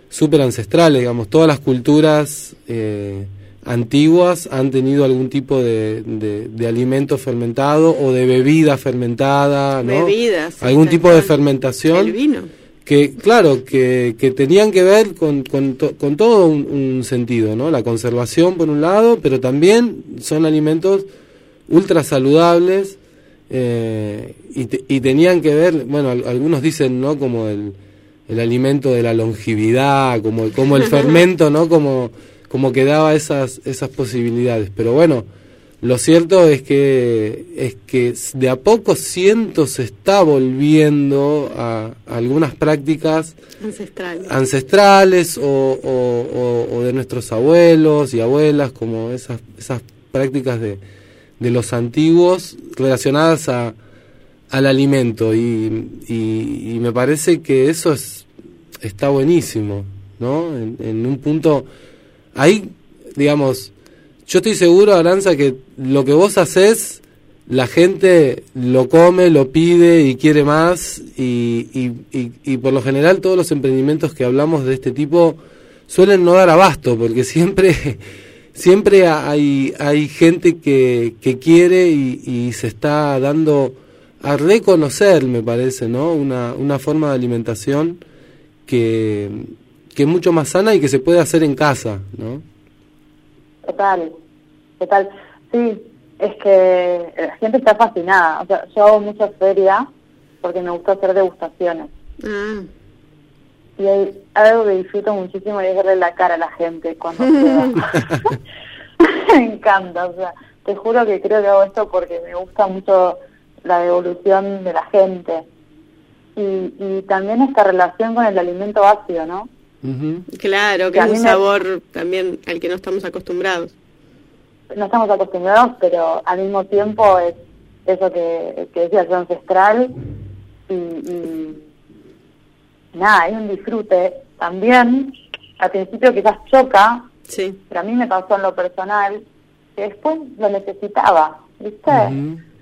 súper ancestrales, digamos, todas las culturas eh, antiguas han tenido algún tipo de, de, de alimento fermentado o de bebida fermentada, ¿no? Bebidas, Algún tipo de fermentación El vino. que claro que, que tenían que ver con, con, to- con todo un, un sentido no la conservación por un lado pero también son alimentos ultra saludables eh, y, te- y tenían que ver bueno al- algunos dicen no como el, el alimento de la longevidad como como el fermento no como como que daba esas esas posibilidades pero bueno lo cierto es que es que de a poco siento se está volviendo a, algunas prácticas Ancestrales. ancestrales o, o- o- o de nuestros abuelos y abuelas, como esas, esas prácticas de, de los antiguos relacionadas a, al alimento. Y, y- y me parece que eso es, está buenísimo, ¿no? En, en un punto, ahí, digamos, yo estoy seguro, Aranza, que lo que vos haces, la gente lo come, lo pide y quiere más. Y, y, y- por lo general todos los emprendimientos que hablamos de este tipo suelen no dar abasto, porque siempre, siempre hay, hay gente que, que quiere y, y se está dando a reconocer, me parece, ¿no? Una, una forma de alimentación que, que es mucho más sana y que se puede hacer en casa, ¿no? Total, total. Sí, es que la gente está fascinada. O sea, yo hago mucha feria porque me gusta hacer degustaciones. Ah, Y hay algo que disfruto muchísimo y es verle la cara a la gente cuando me encanta, o sea, te juro que creo que hago esto porque me gusta mucho la devolución de la gente. Y, y también esta relación con el alimento ácido, ¿no? Claro, que es un me- sabor también al que no estamos acostumbrados. no estamos acostumbrados, pero al mismo tiempo es eso que, que decías, lo ancestral y, y nada, hay un disfrute también. Al principio quizás choca, Sí. pero a mí me pasó en lo personal que después lo necesitaba, ¿viste?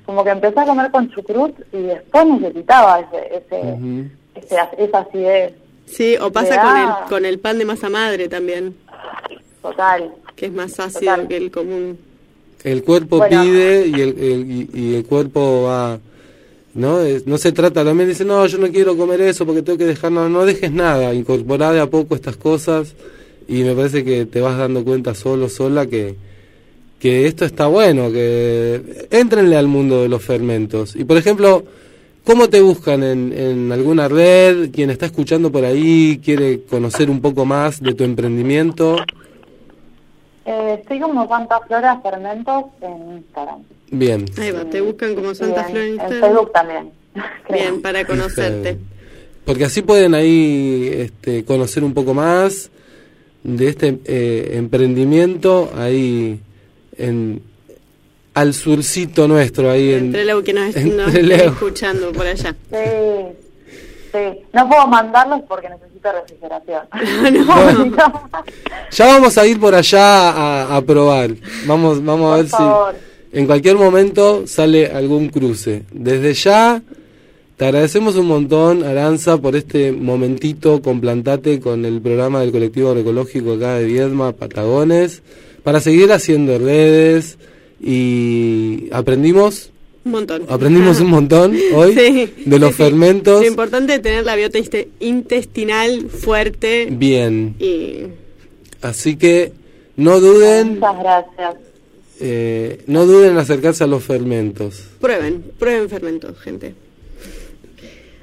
Como que empecé a comer con chucrut y después necesitaba ese, ese, ese- esa acidez Sí, o pasa con el, con el pan de masa madre también, total. que es más ácido Total. que el común. El cuerpo Bueno. pide y el, el- y, y el cuerpo va... ¿no? Es- no se trata, también dice, no, yo no quiero comer eso porque tengo que dejar, no, no dejes nada, incorporá de a poco estas cosas y me parece que te vas dando cuenta solo, sola, que, que esto está bueno, que entrenle al mundo de los fermentos. Y por ejemplo, ¿cómo te buscan en, en alguna red? Quien está escuchando por ahí quiere conocer un poco más de tu emprendimiento. Eh, estoy como Santa Flora Fermentos en Instagram. Bien. Ahí va, te buscan como Santa Y Flor en en, en Instagram. Facebook también. Bien, para conocerte. Porque así pueden ahí este, conocer un poco más de este eh, emprendimiento ahí en al surcito nuestro ahí en Entre lo que nos, en nos Trelew. está escuchando por allá. Sí, sí. No puedo mandarlos porque necesito refrigeración. No. ya vamos a ir por allá a, a probar vamos vamos a Por ver favor. si en cualquier momento sale algún cruce desde ya te agradecemos un montón Aranza por este momentito con Plantate con el programa del colectivo agroecológico acá de Viedma Patagones para seguir haciendo redes y aprendimos Un montón. aprendimos un montón hoy Sí, de los sí, sí. fermentos Lo importante es tener la biota inte- intestinal fuerte bien y así que no duden Muchas gracias. eh, no duden en acercarse a los fermentos prueben, prueben fermentos, gente.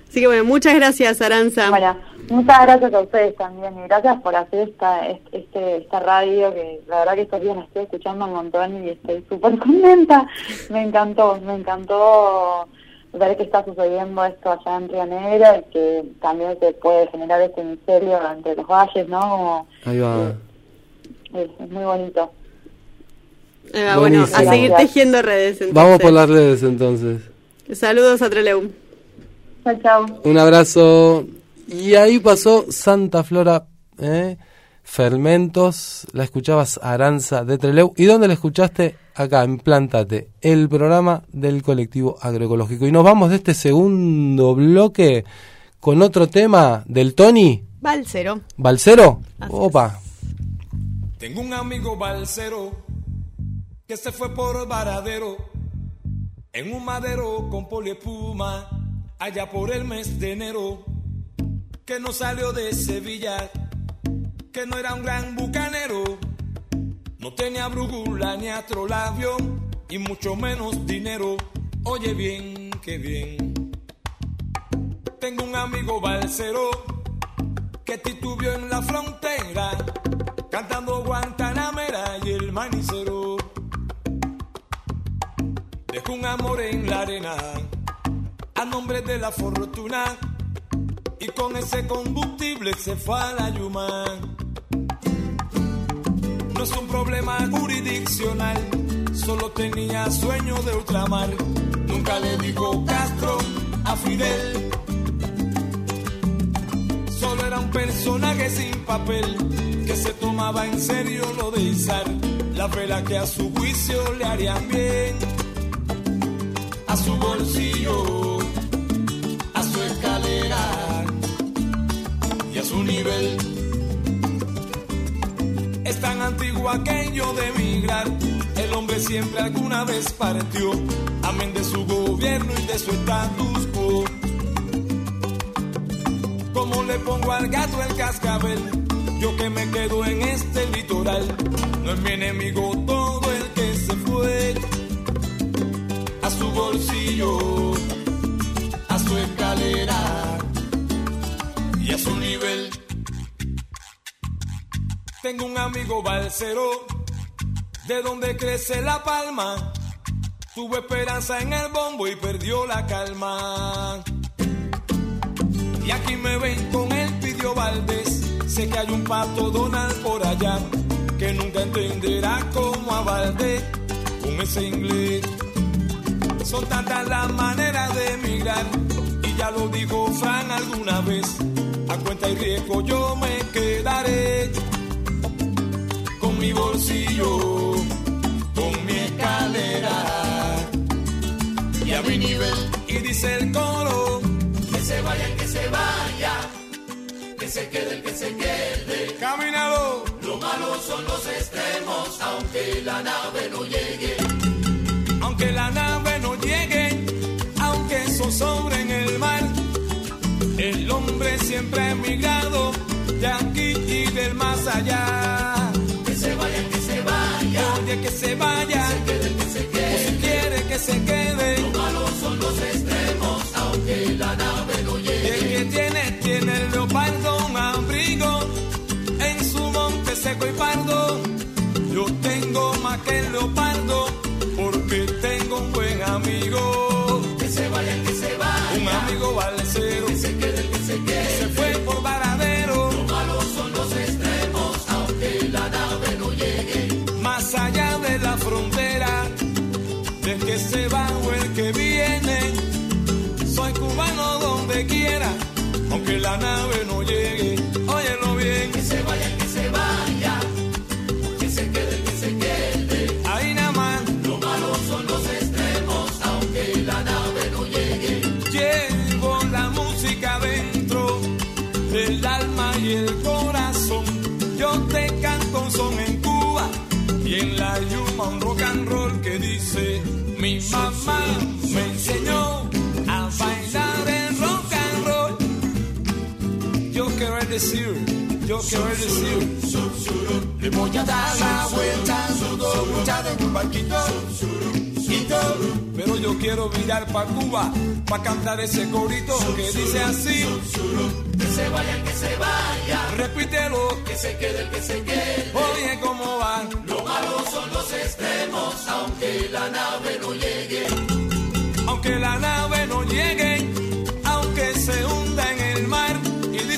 Así que bueno, muchas gracias Aranza. Bueno, muchas gracias a ustedes también y gracias por hacer esta este esta radio que la verdad que estos días la estoy escuchando un montón y estoy súper contenta. Me encantó, me encantó ver que está sucediendo esto allá en Río Negro y que también se puede generar este misterio entre los valles, ¿no? Como, ahí va es, es muy bonito. Bueno, a seguir tejiendo redes. Entonces. vamos por las redes entonces Saludos a Trelew. Chao, chao. Un abrazo. Y ahí pasó Santa Flora, ¿eh? Fermentos. La escuchabas Aranza de Treleu. ¿Y dónde la escuchaste? Acá, en Plántate, el programa del colectivo agroecológico. Y nos vamos de este segundo bloque con otro tema del Tony. Balcero. ¿Balcero? Opa. Tengo un amigo balsero que se fue por varadero en un madero con poliespuma allá por el mes de enero que no salió de Sevilla que no era un gran bucanero no tenía brújula ni astrolabio y mucho menos dinero oye bien que bien tengo un amigo balsero que titubió en la frontera, cantando Guantanamera y el manicero. dejó un amor en la arena a nombre de la fortuna y con ese combustible se fue a la Yuma. No es un problema jurisdiccional, solo tenía sueño de ultramar. Nunca le dijo Castro a Fidel. Solo era un personaje sin papel que se tomaba en serio lo de izar la vela que a su juicio le harían bien a su bolsillo, a su escalera a su nivel. Es tan antiguo aquello de emigrar, el hombre siempre alguna vez partió, amén de su gobierno y de su estatus quo. Como le pongo al gato el cascabel, yo que me quedo en este litoral, no es mi enemigo todo Tengo un amigo balsero, de donde crece la palma. Tuvo esperanza en el bombo y perdió la calma. Y aquí me ven con el Pidio Valdés. Sé que hay un pato Donald por allá que nunca entenderá cómo a Valdés con ese inglés. Son tantas las maneras de emigrar y ya lo dijo Fran alguna vez. A cuenta y riesgo yo me quedaré mi bolsillo, con mi escalera y a mi nivel. Y dice el coro, que se vaya el que se vaya, que se quede el que se quede. Caminado, lo malo son los extremos, aunque la nave no llegue. Aunque la nave no llegue, aunque sobre en el mar, el hombre siempre ha emigrado de aquí y del más allá. Que se vaya. Se quede, que se quede. Si quiere que se quede. Lo malo son los extremos, aunque la nave no llegue. El que tiene, tiene el leopardo, un abrigo en su monte seco y pardo. Yo tengo más que el leopardo, porque tengo un buen amigo. Yo quiero decir, le voy a dar la vuelta, mucha de un barquito. Pero yo quiero mirar pa' Cuba, pa' cantar ese corito que dice así. Que se vaya, que se vaya. Repítelo. Que se quede el que se quede. Oye, ¿cómo va? Lo malo son los extremos, aunque la nave no llegue. Aunque la nave no llegue,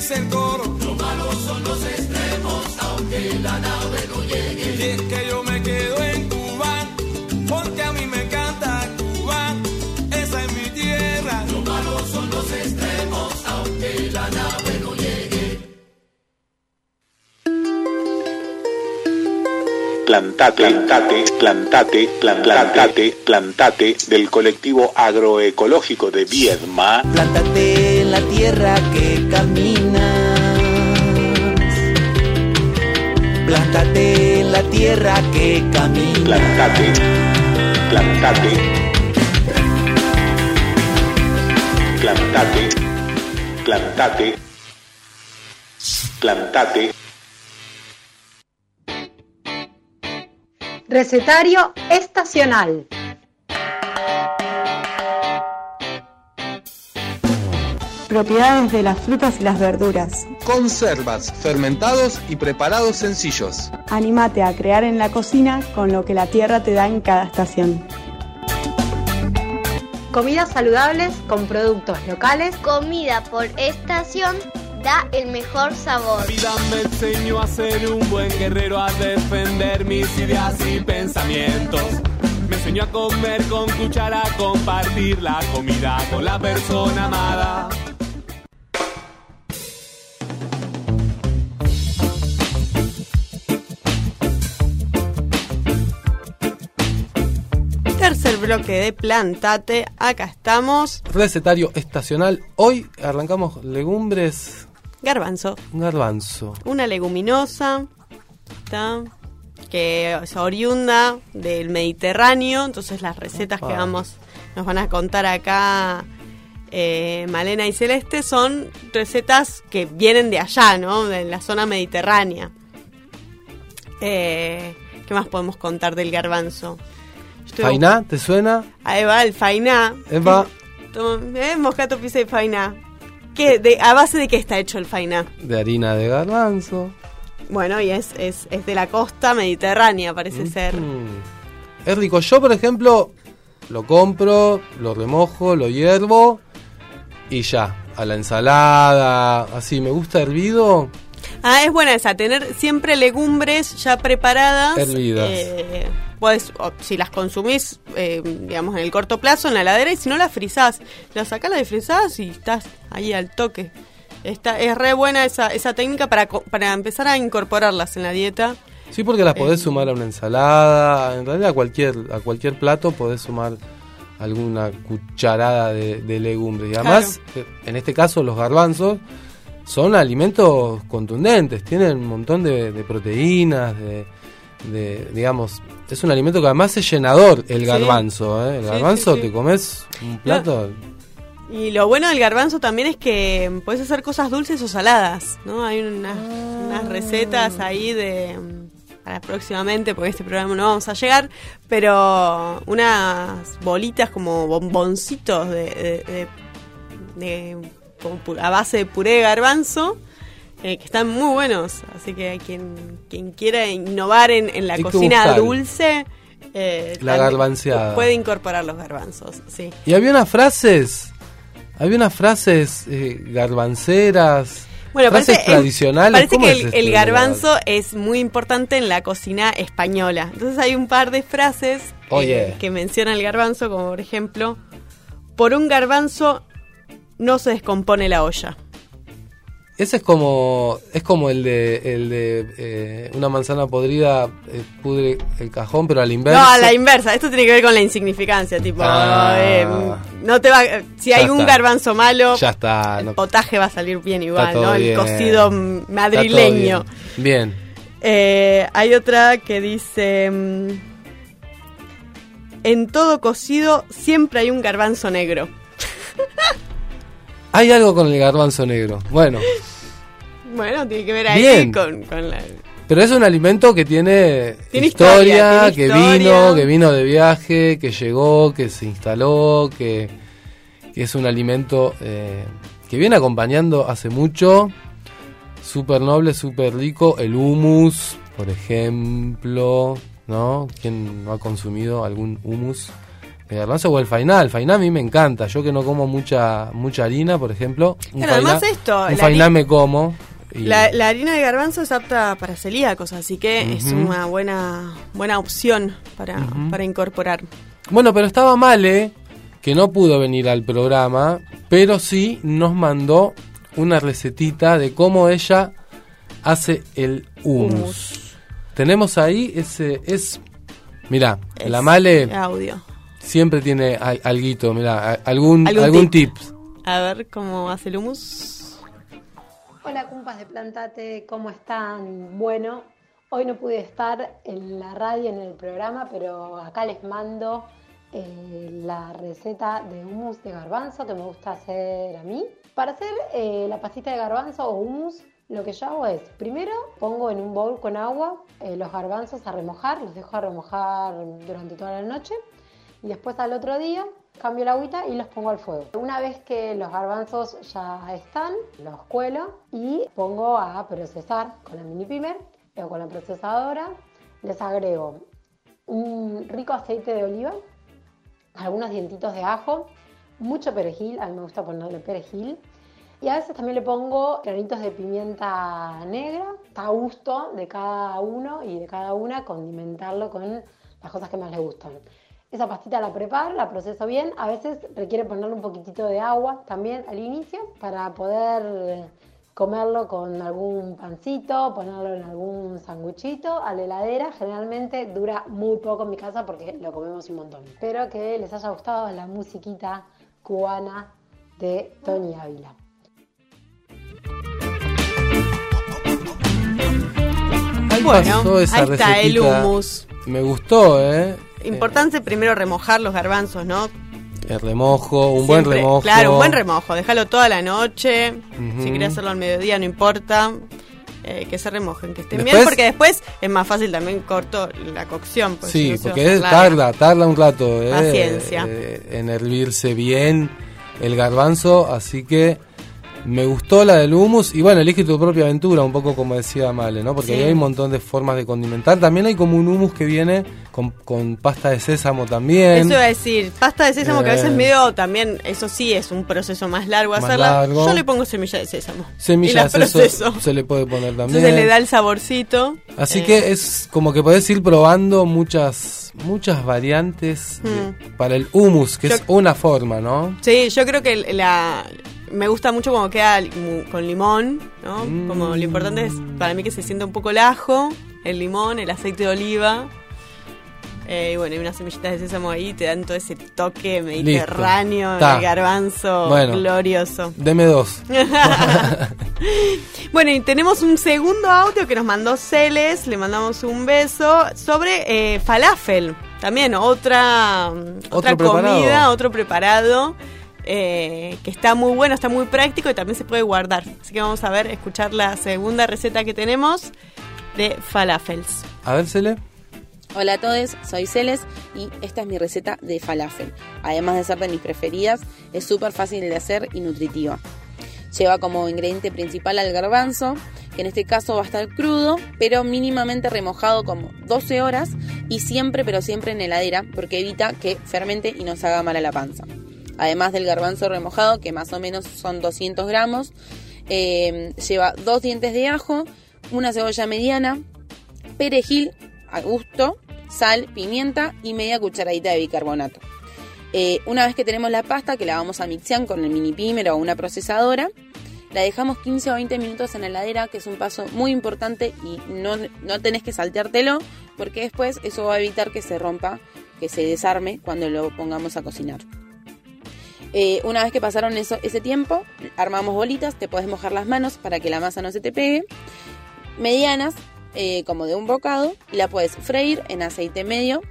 dice el coro. Lo malo son los extremos, aunque la nave no llegue. Y es que yo me quedo en Cuba, porque a mí me encanta Cuba. Esa es mi tierra. Lo malo son los extremos, aunque la nave no llegue. Plantate, plantate, plantate, plan- plantate, plantate del colectivo agroecológico de Viedma. Plántate en la tierra que caminas. Plántate en la tierra que caminas. Plantate, plantate, plantate, plantate, plantate. Recetario estacional. Propiedades de las frutas y las verduras. Conservas, fermentados y preparados sencillos. Anímate a crear en la cocina con lo que la tierra te da en cada estación. Comidas saludables con productos locales. Comida por estación da el mejor sabor. La vida me enseñó a ser un buen guerrero, a defender mis ideas y pensamientos. Me enseñó a comer con cuchara, a compartir la comida con la persona amada. Bloque de Plantate. Acá estamos. Recetario estacional. Hoy arrancamos legumbres Garbanzo. garbanzo. Una leguminosa. ¿tá? Que es oriunda del Mediterráneo. Entonces las recetas que vamos, nos van a contar acá eh, Malena y Celeste son recetas que vienen de allá, ¿no? De la zona mediterránea. Eh, ¿Qué más podemos contar del garbanzo? ¿Fainá? ¿Te suena? Ahí va el fainá. Eva, Toma, eh, moscato pizza y fainá. ¿Qué, de, ¿A base de qué está hecho el fainá? de harina de garbanzo. Bueno, y es, es, es de la costa mediterránea, parece ser. Mm. Es rico. Yo, por ejemplo, lo compro, lo remojo, lo hiervo y ya. A la ensalada, así. Me gusta hervido. Ah, es buena esa, tener siempre legumbres ya preparadas. Hervidas. Eh, o si las consumís, eh, digamos, en el corto plazo, en la heladera, y si no las frizás, las sacás, las frizás y estás ahí al toque. Está, es re buena esa, esa técnica para, para empezar a incorporarlas en la dieta. Sí, porque las podés Eh. sumar a una ensalada. En realidad, a cualquier, a cualquier plato podés sumar alguna cucharada de, de legumbres. Y además, eh, en este caso, los garbanzos son alimentos contundentes. Tienen un montón de, de proteínas, de, de, digamos, es un alimento que además es llenador el Sí. garbanzo. ¿eh? El garbanzo sí, sí. te comes un plato. Y lo bueno del garbanzo también es que puedes hacer cosas dulces o saladas, ¿no? Hay unas, unas recetas ahí de para próximamente, porque este programa no vamos a llegar, pero unas bolitas como bomboncitos de, de- de- de- con pu- a base de puré de garbanzo. Eh, que están muy buenos, así que quien, quien quiera innovar en, en la Hay cocina dulce, eh, La garbanceada. puede incorporar los garbanzos, sí. Y había unas frases, había unas frases eh, garbanceras, Bueno, frases parece, tradicionales. parece ¿Cómo que el, el garbanzo es muy importante en la cocina española. Entonces hay un par de frases eh, que mencionan el garbanzo, como por ejemplo, por un garbanzo no se descompone la olla. Ese es como es como el de el de eh, una manzana podrida eh, pudre el cajón, pero al inverso. No, a la inversa. Esto tiene que ver con la insignificancia, tipo, Ah. eh, no te va, si hay un garbanzo malo, Ya está, el no- potaje va a salir bien igual, ¿no? El cocido madrileño. Bien. Bien. Eh, hay otra que dice: mm, En todo cocido siempre hay un garbanzo negro. Hay algo con el garbanzo negro. Bueno, Bueno, tiene que ver ahí Bien. con, con la. pero es un alimento que tiene, Tiene historia, historia, tiene que historia. vino, que vino de viaje, que llegó, que se instaló, que, que es un alimento eh, que viene acompañando hace mucho. Súper noble, súper rico. El hummus, por ejemplo, ¿no? ¿Quién no ha consumido algún hummus de garbanzo o el fainá? El fainá a mí me encanta. Yo que no como mucha mucha harina, por ejemplo. Un Pero además esto, Un fainá me como. Y- La, la harina de garbanzo es apta para celíacos, así que es una buena buena opción para, para incorporar. Bueno, pero estaba Male, que no pudo venir al programa, pero sí nos mandó una recetita de cómo ella hace el hummus. Hummus. Tenemos ahí ese es mira, Es la Male Audio. siempre tiene al, alguito, mira, Algún algún, tip. tip. A ver cómo hace el hummus. Hola, cumpas de Plantate, ¿cómo están? Bueno, hoy no pude estar en la radio, en el programa, pero acá les mando eh, la receta de hummus de garbanzo que me gusta hacer a mí. Para hacer eh, la pastita de garbanzo o hummus, lo que yo hago es, primero pongo en un bowl con agua eh, los garbanzos a remojar, los dejo a remojar durante toda la noche y después al otro día cambio la agüita y los pongo al fuego. Una vez que los garbanzos ya están, los cuelo y pongo a procesar con la mini pimer o con la procesadora. Les agrego un rico aceite de oliva, algunos dientitos de ajo mucho perejil, a mí me gusta ponerle perejil. Y a veces también le pongo granitos de pimienta negra, está a gusto de cada uno y de cada una condimentarlo con las cosas que más le gustan. Esa pastita la preparo, la proceso bien, a veces requiere ponerle un poquitito de agua también al inicio para poder comerlo con algún pancito, ponerlo en algún sanguchito a la heladera. Generalmente dura muy poco en mi casa porque lo comemos un montón. Espero que les haya gustado la musiquita cubana de Tony Ávila. Bueno, ahí está el hummus. Me gustó, ¿eh? Importante primero remojar los garbanzos, ¿no? El remojo, un buen remojo. Claro, un buen remojo. Déjalo toda la noche. Si querés hacerlo al mediodía, no importa. Eh, que se remojen, que estén bien, porque después es más fácil también corto la cocción. porque si Sí, no porque es, tarda, tarda un rato eh, Paciencia. eh, en hervirse bien el garbanzo, así que me gustó la del hummus y bueno, elige tu propia aventura, un poco como decía Male, ¿no? Porque Sí. ahí hay un montón de formas de condimentar. También hay como un hummus que viene con, con pasta de sésamo también. Eso iba a decir, pasta de sésamo que a veces Eh. medio también, eso sí es un proceso más largo Más hacerla. largo. Yo le pongo semilla de sésamo. Semilla la de sésamo se le puede poner también. Entonces le da el saborcito. Así Eh, que es como que podés ir probando muchas muchas variantes de- Mm. para el hummus, que Yo- es una forma, ¿no? Sí, yo creo que la me gusta mucho cuando queda con limón, ¿no? Como lo importante es para mí que se sienta un poco el ajo, el limón, el aceite de oliva. Eh, y bueno, y unas semillitas de sésamo ahí te dan todo ese toque mediterráneo, el garbanzo Bueno. glorioso. Deme dos. Bueno, y tenemos un segundo audio que nos mandó Celes, le mandamos un beso, sobre eh, falafel. También otra, otra preparado. comida, otro preparado, eh, que está muy bueno, está muy práctico y también se puede guardar. Así que vamos a ver, escuchar la segunda receta que tenemos de falafels. A ver, Cele. Hola a todos, soy Celes y esta es mi receta de falafel. Además de ser de mis preferidas, es súper fácil de hacer y nutritiva. Lleva como ingrediente principal al garbanzo, que en este caso va a estar crudo, pero mínimamente remojado como 12 horas y siempre, pero siempre en heladera, porque evita que fermente y nos haga mal a la panza. Además del garbanzo remojado, que más o menos son 200 gramos, eh, lleva dos dientes de ajo, una cebolla mediana, perejil a gusto, sal, pimienta y media cucharadita de bicarbonato. Eh, una vez que tenemos la pasta, que la vamos a mixear con el mini pimer o una procesadora, la dejamos 15 o 20 minutos en la heladera, que es un paso muy importante y no, no tenés que salteártelo, porque después eso va a evitar que se rompa, que se desarme cuando lo pongamos a cocinar. Eh, una vez que pasaron eso, ese tiempo, armamos bolitas, te puedes mojar las manos para que la masa no se te pegue. Medianas, eh, como de un bocado, la puedes freír en aceite medio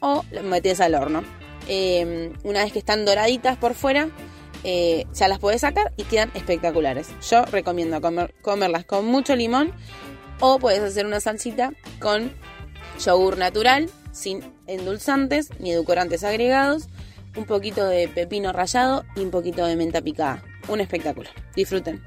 o la metes al horno. Eh, una vez que están doraditas por fuera, ya las puedes sacar y quedan espectaculares. Yo recomiendo comer- comerlas con mucho limón o puedes hacer una salsita con yogur natural, sin endulzantes ni edulcorantes agregados, un poquito de pepino rallado y un poquito de menta picada. Un espectáculo. Disfruten.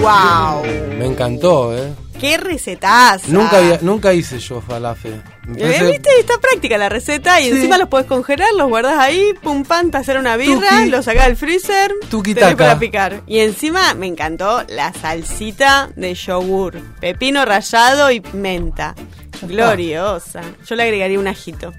¡Wow! Me encantó, ¿eh? ¡Qué recetaza! Nunca, había- nunca hice yo falafel. Eh, parece- ¿Viste? Está práctica la receta y Sí. encima los puedes congelar, los guardas ahí, pum pam, para hacer una birra, Tuki. los sacás del freezer, tenés para picar. Y encima me encantó la salsita de yogur, pepino rallado y menta. Gloriosa. Yo le agregaría un ajito.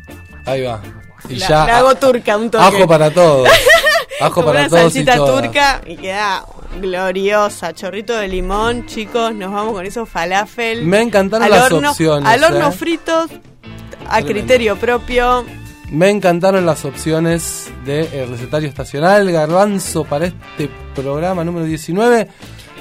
Ahí va. Y La, ya. la hago turca, un toque. Ajo para todos. Ajo Como para una todos. y salsita todas. turca y queda gloriosa. Chorrito de limón, chicos, nos vamos con esos falafel. Me encantaron al las horno, opciones, Al horno ¿eh? fritos, a Tremendo. criterio propio. Me encantaron las opciones de el recetario estacional garbanzo para este programa número 19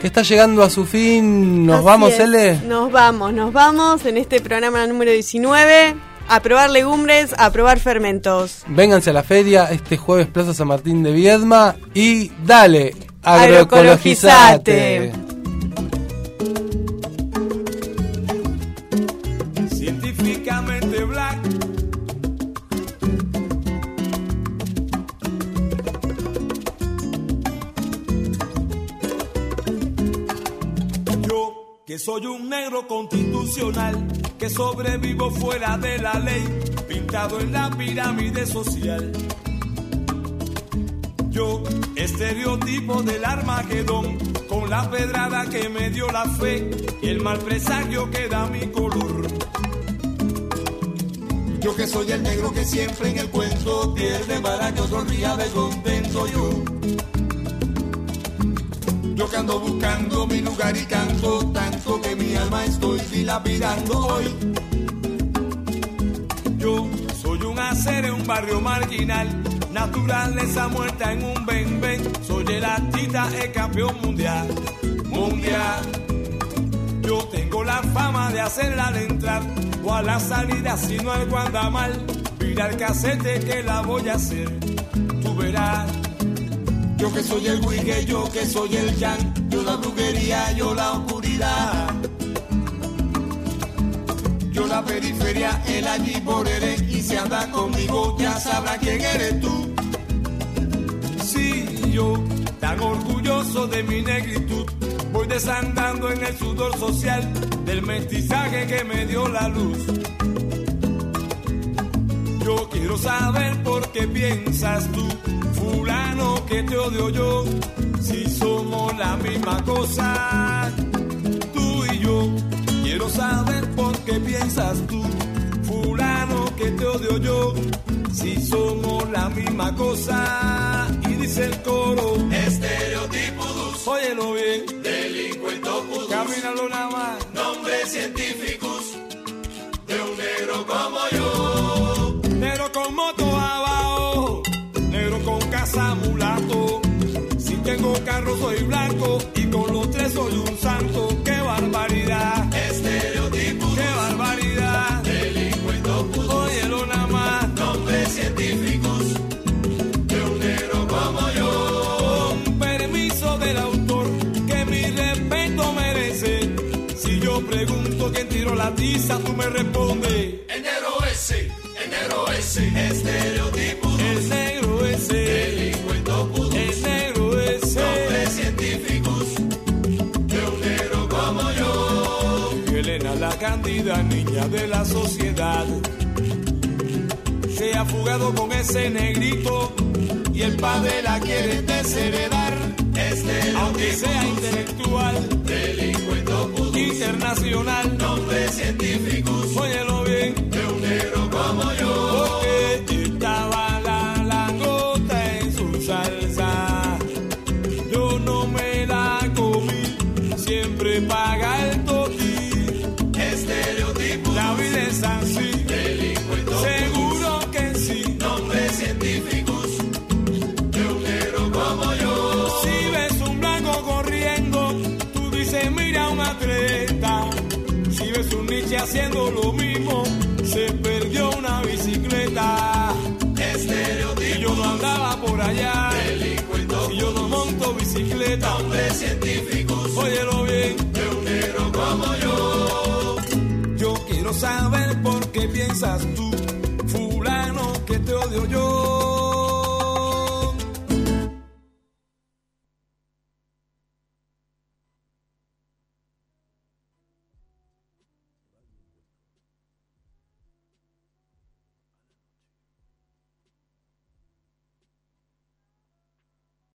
que está llegando a su fin. Nos Así vamos, es. L. Nos vamos, nos vamos en este programa número 19 a probar legumbres, a probar fermentos. Vénganse a la feria este jueves Plaza San Martín de Viedma y dale, Agroecologizate. agroecologizate. Que soy un negro constitucional, que sobrevivo fuera de la ley, pinto sentado en la pirámide social. Yo, estereotipo del Armagedón, con la pedrada que me dio la fe y el mal presagio que da mi color. Yo que soy el negro que siempre en el cuento pierde para que otro ría de contento yo. Yo que ando buscando mi lugar y canto que mi alma estoy dilapidando hoy. Yo soy un hacer en un barrio marginal, naturaleza muerta en un ven ven. Soy el artista, el campeón mundial, mundial. Yo tengo la fama de hacerla al entrar o a la salida si no algo anda mal. Mira el casete que la voy a hacer, tú verás. Yo que soy el wigge, yo que soy el yang, yo la brujería, yo la oscuridad. Yo la periferia, el allí por eres, y si anda conmigo ya sabrá quién eres tú. Sí, yo, tan orgulloso de mi negritud, voy desandando en el sudor social del mestizaje que me dio la luz. Yo quiero saber por qué piensas tú, fulano, que te odio yo, la misma cosa, tú y yo. Quiero saber por qué piensas tú, fulano, que te odio yo, si somos la misma cosa. Y dice el coro, Estereotipos, óyelo bien, delincuentopus, camínalo nada más. nombres científicos de un negro como yo. Negro con moto abajo, negro con casa mulato. Tengo carro soy blanco y con los tres soy un santo. ¡Qué barbaridad! Estereotipos, ¡Qué barbaridad! delincuentopus, Óyelo nada más. nombres científicos de un negro como yo. Con permiso del autor, que mi respeto merece. Si yo pregunto quién tiró la tiza, tú me respondes. El negro ese, el negro ese, estereotipos, cándida niña de la sociedad. Se ha fugado con ese negrito y el padre la quiere desheredar. Aunque sea intelectual delincuentopus, internacional. Nombres científicos. Óyelo bien. De un negro como yo. 40 hombres científicos. Óyelo bien. De un negro como yo. Yo quiero saber por qué piensas tú, fulano, que te odio yo